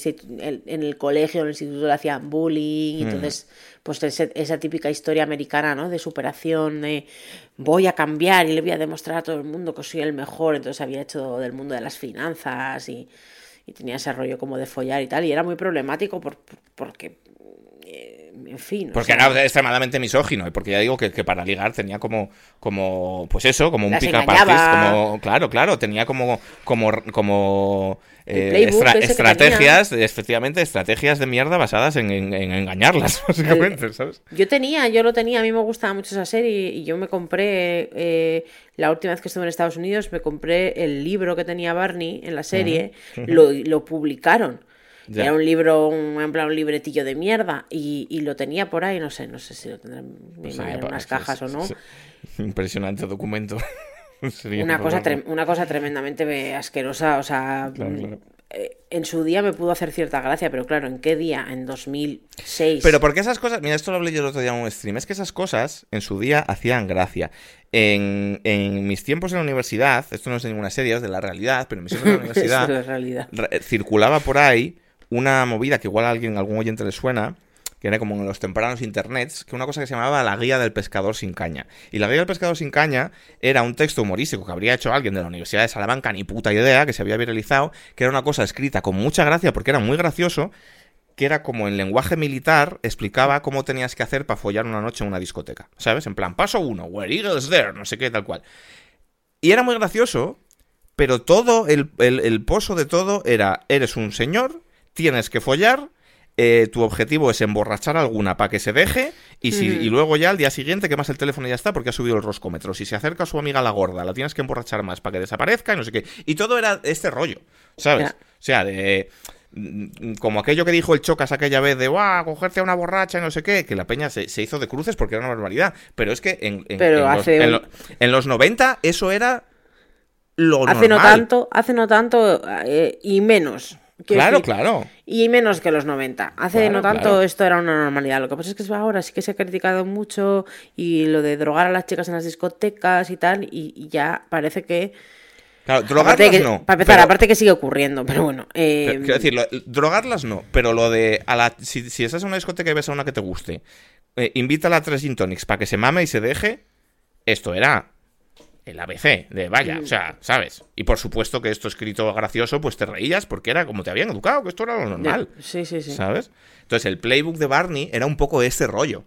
S1: en el colegio, en el instituto le hacían bullying, entonces, pues esa típica historia americana, ¿no? De superación, de voy a cambiar y le voy a demostrar a todo el mundo que soy el mejor, entonces había hecho del mundo de las finanzas y y tenía ese rollo como de follar y tal, y era muy problemático por, porque eh, en fin.
S2: Porque era extremadamente misógino, y porque ya digo que, para ligar tenía como, como, pues eso, como un pick como, claro, claro, tenía como, como, como eh, estrategias, efectivamente, estrategias de mierda basadas en, engañarlas, básicamente, ¿sabes?
S1: Yo tenía, yo lo tenía, a mí me gustaba mucho esa serie y yo me compré, eh, la última vez que estuve en Estados Unidos, me compré el libro que tenía Barney en la serie, Lo, lo publicaron. Era un libro, un, en plan un libretillo de mierda y, y, lo tenía por ahí, no sé, no sé si lo tendrá pues en unas cajas o no.
S2: Impresionante documento.
S1: una, cosa una cosa tremendamente asquerosa, o sea, eh, en su día me pudo hacer cierta gracia, pero claro, ¿en qué día? En 2006.
S2: Pero porque esas cosas, mira, esto lo hablé yo el otro día en un stream, es que esas cosas en su día hacían gracia. En, en mis tiempos en la universidad, esto no es de ninguna serie, es de la realidad, pero en mis tiempos en la universidad,
S1: la realidad.
S2: circulaba por ahí una movida que igual a alguien, algún oyente le suena, que era como en los tempranos internets, que una cosa que se llamaba la guía del pescador sin caña. Y la guía del pescador sin caña era un texto humorístico que habría hecho alguien de la Universidad de Salamanca, ni puta idea, que se había viralizado, que era una cosa escrita con mucha gracia porque era muy gracioso, que era como en lenguaje militar, explicaba cómo tenías que hacer para follar una noche en una discoteca. ¿Sabes? En plan, paso uno, where eagles there, no sé qué, tal cual. Y era muy gracioso, pero todo, el, el pozo de todo era, eres un señor tienes que follar, eh, tu objetivo es emborrachar alguna para que se deje y, si, y luego ya al día siguiente quemas el teléfono y ya está porque ha subido el roscómetro. Si se acerca a su amiga la gorda, la tienes que emborrachar más para que desaparezca y no sé qué. Y todo era este rollo, ¿sabes? O sea, de mm, como aquello que dijo el Chocas aquella vez de, ¡guau! Cogerte a una borracha y no sé qué, que la peña se, hizo de cruces porque era una barbaridad. Pero es que en, en, los, 90 eso era lo
S1: hace no tanto, hace no tanto eh, y menos.
S2: Claro, claro.
S1: Y menos que los 90. Hace no tanto esto era una normalidad. Lo que pasa es que ahora sí que se ha criticado mucho y lo de drogar a las chicas en las discotecas y tal, y, ya parece que...
S2: Claro, drogarlas no.
S1: Para empezar, aparte que sigue ocurriendo, pero bueno. Eh...
S2: quiero decir, drogarlas no, pero lo de. A la, si, si, estás en una discoteca y ves a una que te guste, eh, invítala a tres gin tonics para que se mame y se deje. Esto era el ABC de vaya, o sea, ¿sabes? Y por supuesto que esto escrito gracioso, pues te reías porque era como te habían educado, que esto era lo normal.
S1: Sí, sí, sí.
S2: ¿Sabes? Entonces el playbook de Barney era un poco este rollo.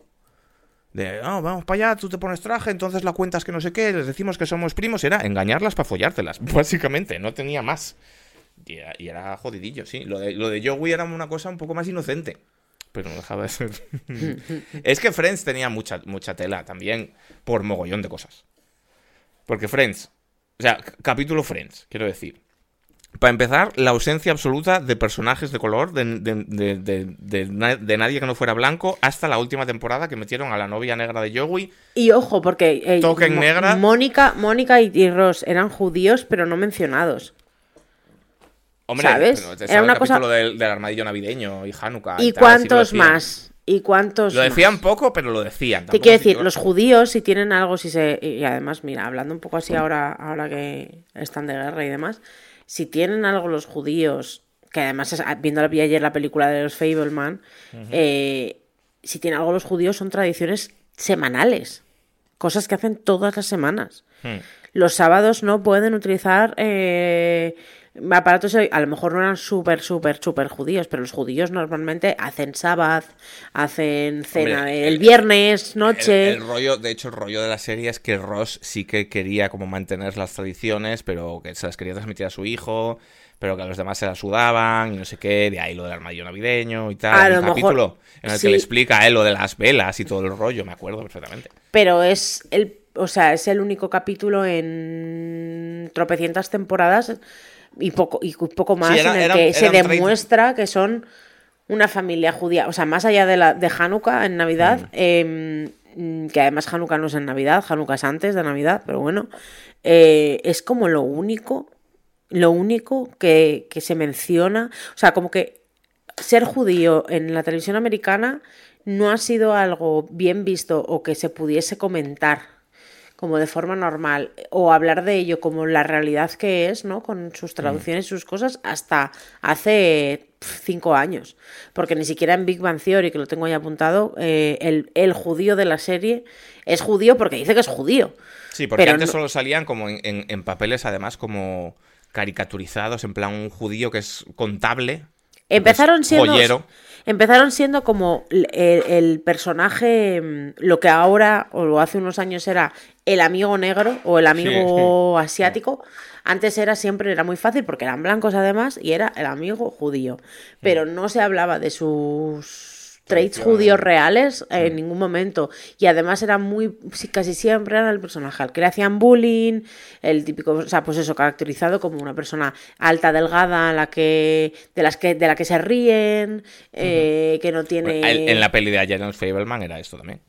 S2: De, oh, vamos para allá, tú te pones traje, entonces la cuentas que no sé qué, les decimos que somos primos, era engañarlas para follártelas, básicamente, no tenía más. Y era, jodidillo, sí. Lo de, lo de Joey era una cosa un poco más inocente pero no dejaba de ser. es que Friends tenía mucha, mucha tela también por mogollón de cosas. Porque Friends, o sea, capítulo Friends, quiero decir. Para empezar, la ausencia absoluta de personajes de color, de, nadie que no fuera blanco, hasta la última temporada que metieron a la novia negra de Joey.
S1: Y ojo, porque
S2: eh, negra.
S1: Mónica, Mónica y, Ross eran judíos, pero no mencionados.
S2: Hombre, ¿sabes? Era una cosa del, del, armadillo navideño y Hanukkah.
S1: ¿Y, cuántos más? ¿Y cuántos?
S2: Lo decían poco, pero lo decían.
S1: Te quiero decir, los judíos, si tienen algo, si se. Y además, mira, hablando un poco así ahora, ahora que están de guerra y demás, si tienen algo los judíos, que además, viendo ayer la película de los Fableman, eh, si tienen algo los judíos son tradiciones semanales. Cosas que hacen todas las semanas. Hmm. Los sábados no pueden utilizar. Eh, aparatos a lo mejor no eran súper, súper, súper judíos, pero los judíos normalmente hacen sábado, hacen cena el, viernes, noche.
S2: El, rollo, de hecho, el rollo de la serie es que Ross sí que quería como mantener las tradiciones, pero que se las quería transmitir a su hijo, pero que a los demás se las sudaban y no sé qué, de ahí lo del armadillo navideño y tal. el capítulo en el que le explica a él lo de las velas y todo el rollo, me acuerdo perfectamente.
S1: Pero es el, o sea, es el único capítulo en tropecientas temporadas y poco, y poco más en el que se demuestra que son una familia judía. O sea, más allá de, la, de Hanukkah en Navidad, mm. em, que además Hanukkah no es en Navidad, Hanukkah es antes de Navidad, pero bueno, eh, es como lo único, lo único que, que se menciona. O sea, como que ser judío en la televisión americana no ha sido algo bien visto o que se pudiese comentar como de forma normal o hablar de ello como la realidad que es, ¿no? Con sus traducciones y sus cosas hasta hace cinco años. Porque ni siquiera en Big Bang Theory, que lo tengo ahí apuntado, eh, el, judío de la serie es judío porque dice que es judío.
S2: Sí, porque antes solo salían como en, papeles además como caricaturizados, en plan un judío que es contable.
S1: Empezaron siendo empezaron siendo como el, personaje, mm, lo que ahora o hace unos años era el amigo negro o el amigo asiático. Antes era siempre, era muy fácil porque eran blancos además y era el amigo judío. Pero no se hablaba de sus traits judíos reales en ningún momento. Y además era muy, casi siempre era el personaje al que le hacían bullying, el típico, o sea, pues eso, caracterizado como una persona alta, delgada, la que, de las que, de la que se ríen, eh, que no tiene.
S2: En la peli de James Fableman era esto también.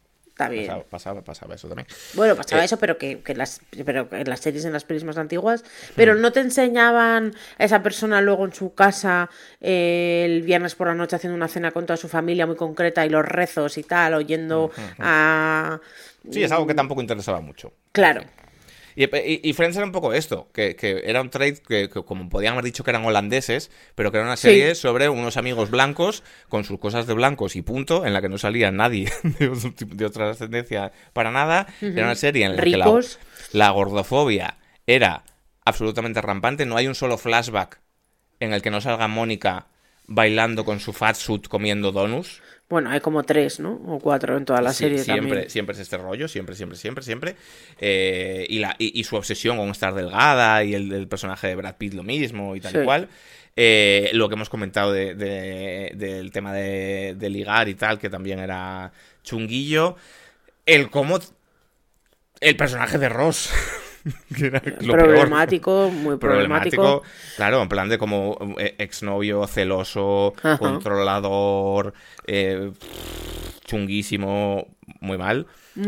S2: Pasaba, pasaba, eso también.
S1: Bueno, pasaba eh, eso, pero que, las, pero en las series, en las pelis más antiguas, pero no te enseñaban a esa persona luego en su casa eh, el viernes por la noche haciendo una cena con toda su familia muy concreta y los rezos y tal, oyendo a...
S2: Sí, es algo que tampoco interesaba mucho.
S1: Claro.
S2: Y, Friends era un poco esto, que, era un trade que, como podían haber dicho que eran holandeses, pero que era una serie sobre unos amigos blancos con sus cosas de blancos y punto, en la que no salía nadie de, otra ascendencia para nada. Era una serie en la que la, gordofobia era absolutamente rampante. No hay un solo flashback en el que no salga Mónica bailando con su fat suit comiendo donuts.
S1: Bueno, hay como tres, ¿no? O cuatro en toda la serie
S2: siempre, Siempre es este rollo, siempre, siempre, siempre, siempre. Eh, y, la, y, su obsesión con estar delgada y el, personaje de Brad Pitt lo mismo y tal y cual. Eh, lo que hemos comentado del tema de, de, ligar y tal, que también era chunguillo. El cómo... El personaje de Ross.
S1: problemático, muy problemático.
S2: Claro, en plan de como eh, exnovio celoso, controlador, eh, chunguísimo, muy mal.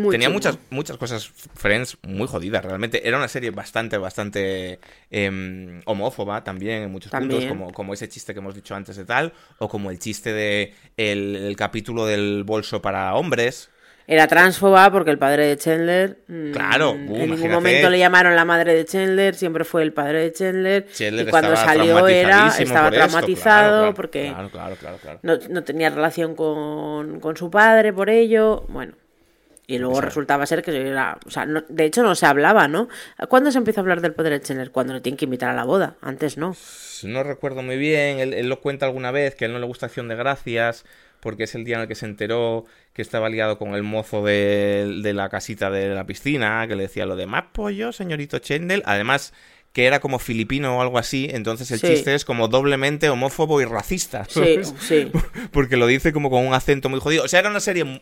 S2: Tenía muchas, muchas cosas, Friends, muy jodidas, realmente. Era una serie bastante, bastante em, homófoba también en muchos puntos, como, como ese chiste que hemos dicho antes de tal, o como el chiste de el capítulo del bolso para hombres,
S1: era transfoba porque el padre de Chandler.
S2: Mm, claro,
S1: uh, en ningún momento le llamaron la madre de Chandler, siempre fue el padre de Chandler. y cuando salió era estaba traumatizado porque no, tenía relación con, su padre por ello. Bueno. Y luego resultaba ser que era. O sea, de hecho no se hablaba, ¿no? ¿Cuándo se empieza a hablar del padre de Chandler? Cuando le tienen que invitar a la boda. Antes no.
S2: No recuerdo muy bien. Él, él lo cuenta alguna vez que a él no le gusta acción de gracias porque es el día en el que se enteró que estaba liado con el mozo de, la casita de la piscina, que le decía lo de más pollo, señorito Chendel. Además, que era como filipino o algo así, entonces el chiste es como doblemente homófobo y racista.
S1: Sí, sí.
S2: Porque lo dice como con un acento muy jodido. O sea, era una serie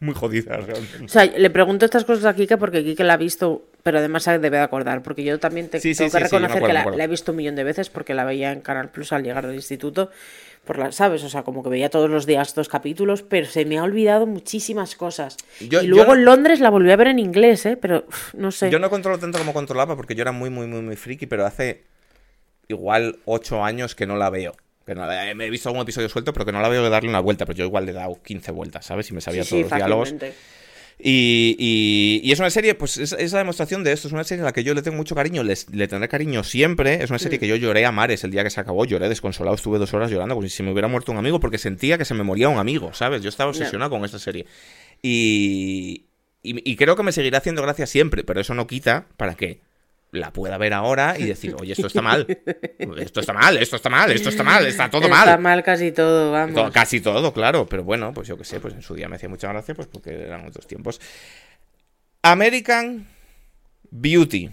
S2: muy jodida realmente.
S1: O sea, le pregunto estas cosas a Kike porque Kike la ha visto, pero además se debe de acordar, porque yo también te, tengo que reconocer que la, la, he visto un millón de veces porque la veía en Canal Plus al llegar del instituto por la, ¿sabes? O sea, como que veía todos los días dos capítulos, pero se me ha olvidado muchísimas cosas. y luego en Londres la volví a ver en inglés, ¿eh? Pero no sé.
S2: Yo no controlo tanto como controlaba porque yo era muy, muy, muy, muy friki, pero hace igual ocho años que no la veo. Que no, me he visto algún episodio suelto, pero que no la veo de darle una vuelta. Pero yo igual le he dado 15 vueltas, ¿sabes? Y me sabía todos los diálogos. Y, es una serie, pues es, la demostración de esto. Es una serie en la que yo le tengo mucho cariño, les, le tendré cariño siempre. Es una serie que yo lloré a mares el día que se acabó. Lloré desconsolado, estuve dos horas llorando como si me hubiera muerto un amigo porque sentía que se me moría un amigo, ¿sabes? Yo estaba obsesionado con esta serie. Y, y, creo que me seguirá haciendo gracia siempre, pero eso no quita para qué la pueda ver ahora y decir, oye, esto está mal, esto está mal, esto está mal, esto está mal, está todo mal.
S1: Está mal casi todo, vamos.
S2: casi todo, claro, pero bueno, pues yo qué sé, pues en su día me hacía mucha gracia, pues porque eran otros tiempos. American Beauty.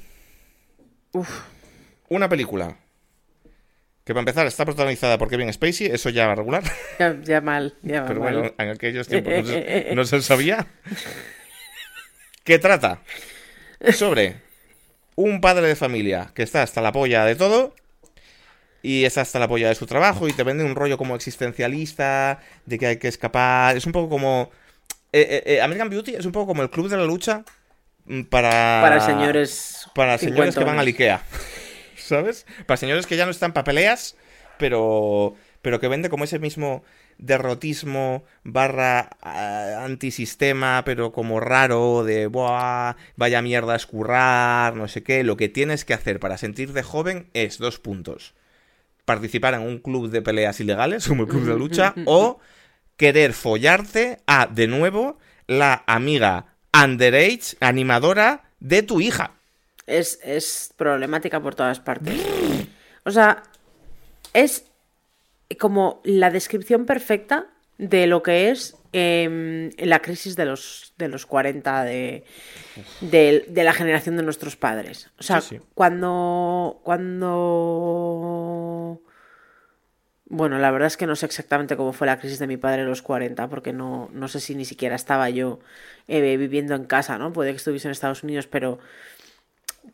S2: Uf. Una película que para empezar está protagonizada por Kevin Spacey, eso ya va regular.
S1: Ya, mal, ya va
S2: Pero bueno, en aquellos tiempos no se sabía. ¿Qué trata? Sobre un padre de familia que está hasta la polla de todo y está hasta la polla de su trabajo y te vende un rollo como existencialista, de que hay que escapar. Es un poco como... Eh, eh, eh, American Beauty es un poco como el club de la lucha mm, para...
S1: Para señores...
S2: Para señores que van al Ikea. ¿Sabes? Para señores que ya no están para peleas, pero, pero que vende como ese mismo derrotismo barra uh, antisistema, pero como raro, de Buah, vaya mierda a escurrar, no sé qué. Lo que tienes que hacer para sentirte joven es dos puntos. Participar en un club de peleas ilegales, como el club de lucha, o querer follarte a, de nuevo, la amiga underage, animadora de tu hija.
S1: Es, es problemática por todas partes. O sea, es como la descripción perfecta de lo que es em, la crisis de los, de los 40 de, de, la generación de nuestros padres. O sea, cuando. Cuando. Bueno, la verdad es que no sé exactamente cómo fue la crisis de mi padre en los 40, porque no, no sé si ni siquiera estaba yo eh, viviendo en casa, ¿no? Puede que estuviese en Estados Unidos, pero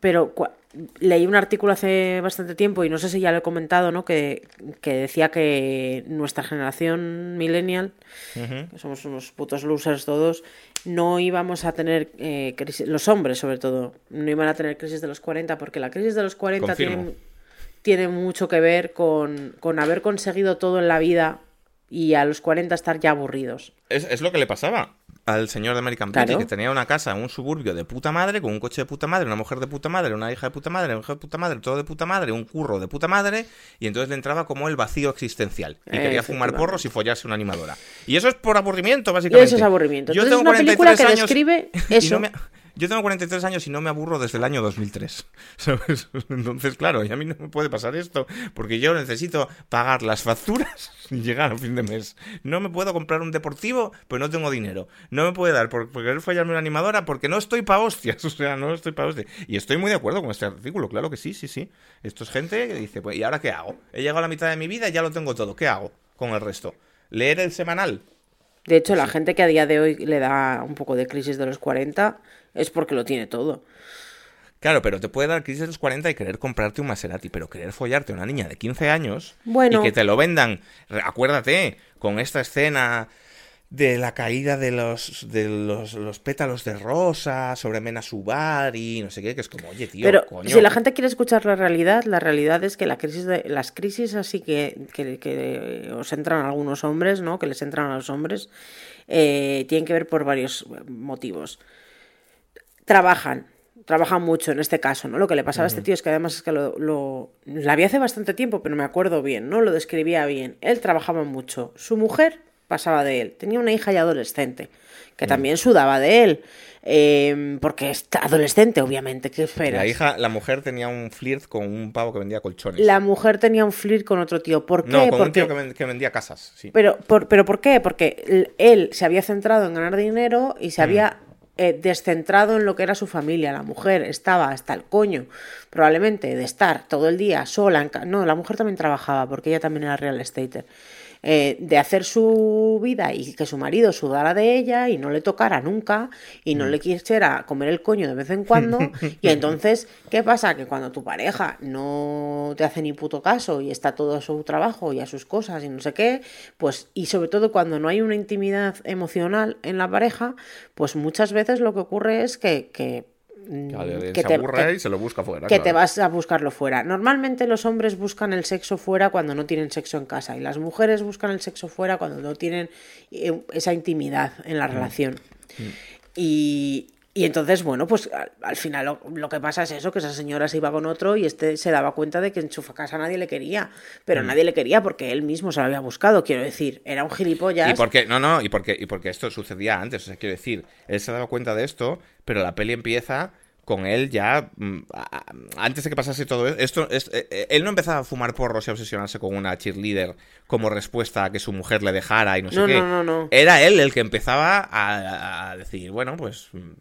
S1: pero leí un artículo hace bastante tiempo y no sé si ya lo he comentado, ¿no? Que, decía que nuestra generación millennial, que somos unos putos losers todos, no íbamos a tener eh, crisis, los hombres sobre todo, no iban a tener crisis de los 40 porque la crisis de los 40 tiene, tiene, mucho que ver con, con haber conseguido todo en la vida y a los 40 estar ya aburridos.
S2: Es, es lo que le pasaba al señor de American Beauty, que tenía una casa en un suburbio de puta madre, con un coche de puta madre, una mujer de puta madre, una hija de puta madre, una hija de puta madre, todo de puta madre, un curro de puta madre, y entonces le entraba como el vacío existencial. Y quería fumar porros y follarse una animadora. Y eso es por aburrimiento, básicamente.
S1: eso es aburrimiento. Yo tengo una película que describe eso.
S2: Yo tengo 43 años y no me aburro desde el año 2003. ¿sabes? Entonces, claro, y a mí no me puede pasar esto, porque yo necesito pagar las facturas y llegar a fin de mes. No me puedo comprar un deportivo, pues no tengo dinero. No me puede dar por, querer fallarme una animadora porque no estoy pa' hostias. O sea, no estoy pa' hostias. Y estoy muy de acuerdo con este artículo, claro que sí, sí, sí. Esto es gente que dice, pues, ¿y ahora qué hago? He llegado a la mitad de mi vida y ya lo tengo todo. ¿Qué hago con el resto? ¿Leer el semanal?
S1: De hecho, la gente que a día de hoy le da un poco de crisis de los 40 es porque lo tiene todo.
S2: Claro, pero te puede dar crisis de los 40 y querer comprarte un Maserati, pero querer follarte a una niña de 15 años y que te lo vendan, acuérdate, con esta escena de la caída de los de los, pétalos de rosa sobre Mena Subari, no sé qué, que es como, oye, tío,
S1: Pero si la gente quiere escuchar la realidad, la realidad es que la crisis de, las crisis así que, que, os entran a algunos hombres, ¿no? Que les entran a los hombres, eh, tienen que ver por varios motivos. Trabajan, trabajan mucho en este caso, ¿no? Lo que le pasaba a este tío es que además es que lo, lo, la vi hace bastante tiempo, pero me acuerdo bien, ¿no? Lo describía bien. Él trabajaba mucho. Su mujer pasaba de él. Tenía una hija ya adolescente, que mm. también sudaba de él. Em, porque es adolescente, obviamente, ¿qué esperas?
S2: La hija, la mujer tenía un flirt con un pavo que vendía colchones.
S1: La mujer tenía un flirt con otro tío. ¿Por qué?
S2: No,
S1: con
S2: un tío que, vendía casas, sí.
S1: Pero por, pero ¿por qué? Porque él se había centrado en ganar dinero y se mm. había eh, descentrado en lo que era su familia. La mujer estaba hasta el coño, probablemente, de estar todo el día sola. En no, la mujer también trabajaba porque ella también era real estater. Eh, de hacer su vida y que su marido sudara de ella y no le tocara nunca y no mm. le quisiera comer el coño de vez en cuando. y entonces, ¿qué pasa? Que cuando tu pareja no te hace ni puto caso y está todo a su trabajo y a sus cosas y no sé qué, pues, y sobre todo cuando no hay una intimidad emocional en la pareja, pues muchas veces lo que ocurre es que, que
S2: Mm, que te, y se lo busca fuera.
S1: Que te vas a buscarlo fuera. Normalmente los hombres buscan el sexo fuera cuando no tienen sexo en casa y las mujeres buscan el sexo fuera cuando no tienen eh, esa intimidad en la mm. relación. Mm. Y, entonces, bueno, pues al, final lo, que pasa es eso, que esa señora se iba con otro y este se daba cuenta de que en su casa nadie le quería, pero nadie le quería porque él mismo se lo había buscado, quiero decir, era un gilipollas.
S2: Y porque, no, no, y porque, y porque esto sucedía antes, o sea, quiero decir, él se daba cuenta de esto, pero la peli empieza con él ya mm, antes de que pasase todo esto, eh, eh, él no empezaba a fumar porros y a obsesionarse con una cheerleader como respuesta a que su mujer le dejara y no sé qué.
S1: No, no,
S2: Era él el que empezaba a, decir, bueno, pues mm,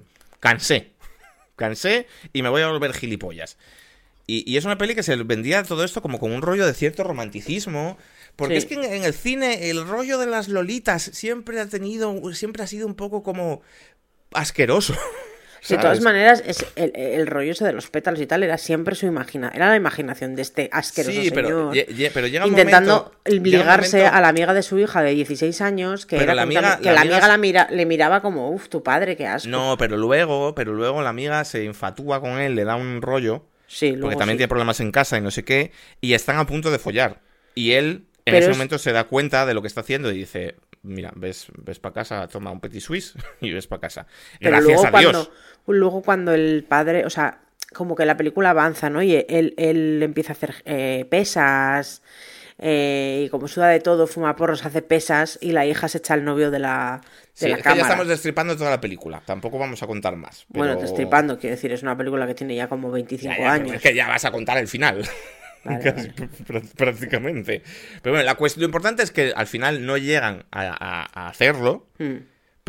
S2: cansé, cansé y me voy a volver gilipollas. Y, es una peli que se vendía todo esto como con un rollo de cierto romanticismo. Porque es que en, el cine el rollo de las lolitas siempre ha tenido, siempre ha sido un poco como asqueroso.
S1: De todas maneras, es el, rollo ese de los pétalos y tal era siempre su imaginación, era la imaginación de este asqueroso señor.
S2: Pero, llega
S1: intentando ligarse a la amiga de su hija de 16 años, que, era la amiga, que la, amiga, la mira, le miraba como, uff, tu padre, qué asco.
S2: No, pero luego, pero luego la amiga se infatúa con él, le da un rollo.
S1: Sí,
S2: porque también tiene problemas en casa y no sé qué, y están a punto de follar. Y él en ese momento se da cuenta de lo que está haciendo y dice, mira, ves, ves para casa, toma un petit suisse y ves para casa. Gracias a Dios.
S1: Luego cuando el padre, o sea, como que la película avanza, ¿no? Y él, él empieza a hacer eh, pesas. Eh, y como suda de todo, fuma porros, hace pesas y la hija se echa al novio de la, de la cámara.
S2: ya estamos destripando toda la película, tampoco vamos a contar más.
S1: Bueno, destripando, quiero decir, es una película que tiene ya como 25 años.
S2: Es que ya vas a contar el final. prácticamente. Pero bueno, la cuestión, lo importante es que al final no llegan a, hacerlo, hmm.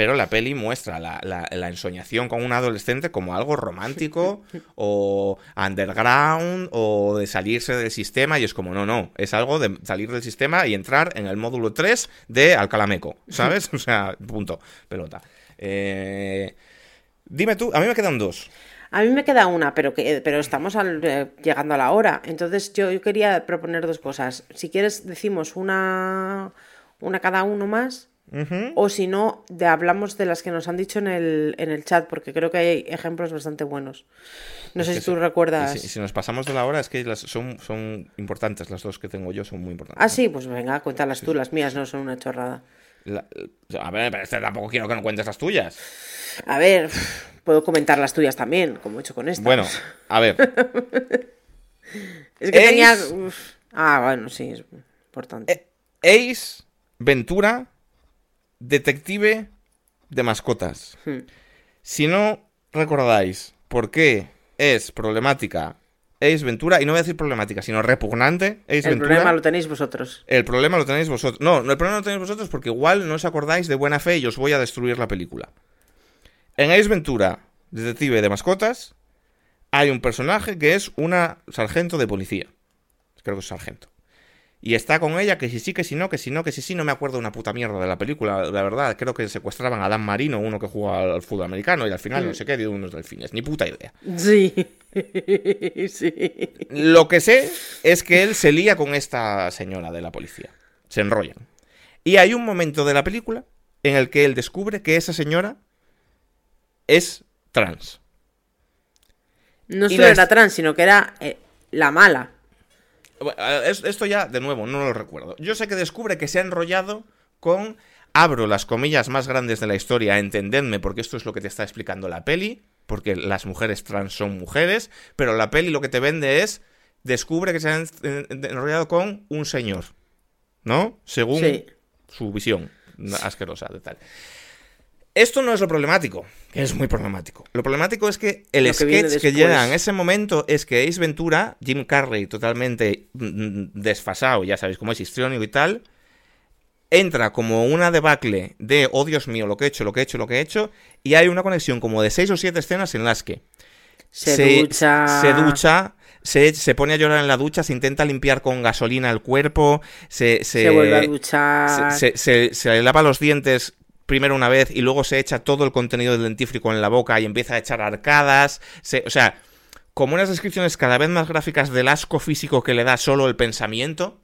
S2: Pero la peli muestra la, la, ensoñación con un adolescente como algo romántico o underground o de salirse del sistema y es como, no, no, es algo de salir del sistema y entrar en el módulo 3 de Alcalameco, ¿sabes? o sea, punto, pelota. Eh, dime tú, a mí me quedan dos.
S1: A mí me queda una, pero, que, pero estamos eh, llegando a la hora. Entonces yo, quería proponer dos cosas. Si quieres, decimos una, una cada uno más. O si no, de, hablamos de las que nos han dicho en el, en el chat, porque creo que hay ejemplos bastante buenos. No sé si tú recuerdas.
S2: Si, si, nos pasamos de la hora, es que las, son, son importantes, las dos que tengo yo son muy importantes.
S1: Ah, sí, pues venga, cuéntalas tú, las mías no son una chorrada.
S2: a ver, pero este tampoco quiero que no cuentes las tuyas.
S1: A ver, puedo comentar las tuyas también, como he hecho con esta.
S2: Bueno, a ver.
S1: es que tenía. Ah, bueno, sí, es importante.
S2: Ace Ventura, detective de mascotas. Hmm. Si no recordáis por qué es problemática Ace Ventura, y no voy a decir problemática, sino repugnante Ace
S1: el problema lo tenéis vosotros.
S2: El problema lo tenéis vosotros. No, el problema lo tenéis vosotros porque igual no os acordáis de buena fe y os voy a destruir la película. En Ace Ventura, detective de mascotas, hay un personaje que es una sargento de policía. Creo que es sargento. Y está con ella, que si sí, que si no, que si no, que si sí, no me acuerdo una puta mierda de la película, la verdad. Creo que secuestraban a Dan Marino, uno que juega al fútbol americano, y al final no sé qué, de unos delfines. Ni puta idea.
S1: Sí. sí.
S2: Lo que sé es que él se lía con esta señora de la policía. Se enrollan. Y hay un momento de la película en el que él descubre que esa señora es trans.
S1: No solo era trans, sino que era eh, la mala.
S2: Esto ya, de nuevo, no lo recuerdo. Yo sé que descubre que se ha enrollado con, abro las comillas más grandes de la historia, entendedme, porque esto es lo que te está explicando la peli, porque las mujeres trans son mujeres, pero la peli lo que te vende es, descubre que se ha enrollado con un señor, ¿no? Según su visión asquerosa de tal. Esto no es lo problemático, que es muy problemático. Lo problemático es que el sketch que, llega en ese momento es que Ace Ventura, Jim Carrey totalmente mm, mm, desfasado, ya sabéis cómo es histriónico y tal, entra como una debacle de, oh Dios mío, lo que he hecho, lo que he hecho, lo que he hecho, y hay una conexión como de seis o siete escenas en las que
S1: se, ducha,
S2: se, ducha se, pone a llorar en la ducha, se intenta limpiar con gasolina el cuerpo, se,
S1: se, vuelve a duchar,
S2: se, se, lava los dientes primero una vez y luego se echa todo el contenido del dentífrico en la boca y empieza a echar arcadas. o sea, como unas descripciones cada vez más gráficas del asco físico que le da solo el pensamiento,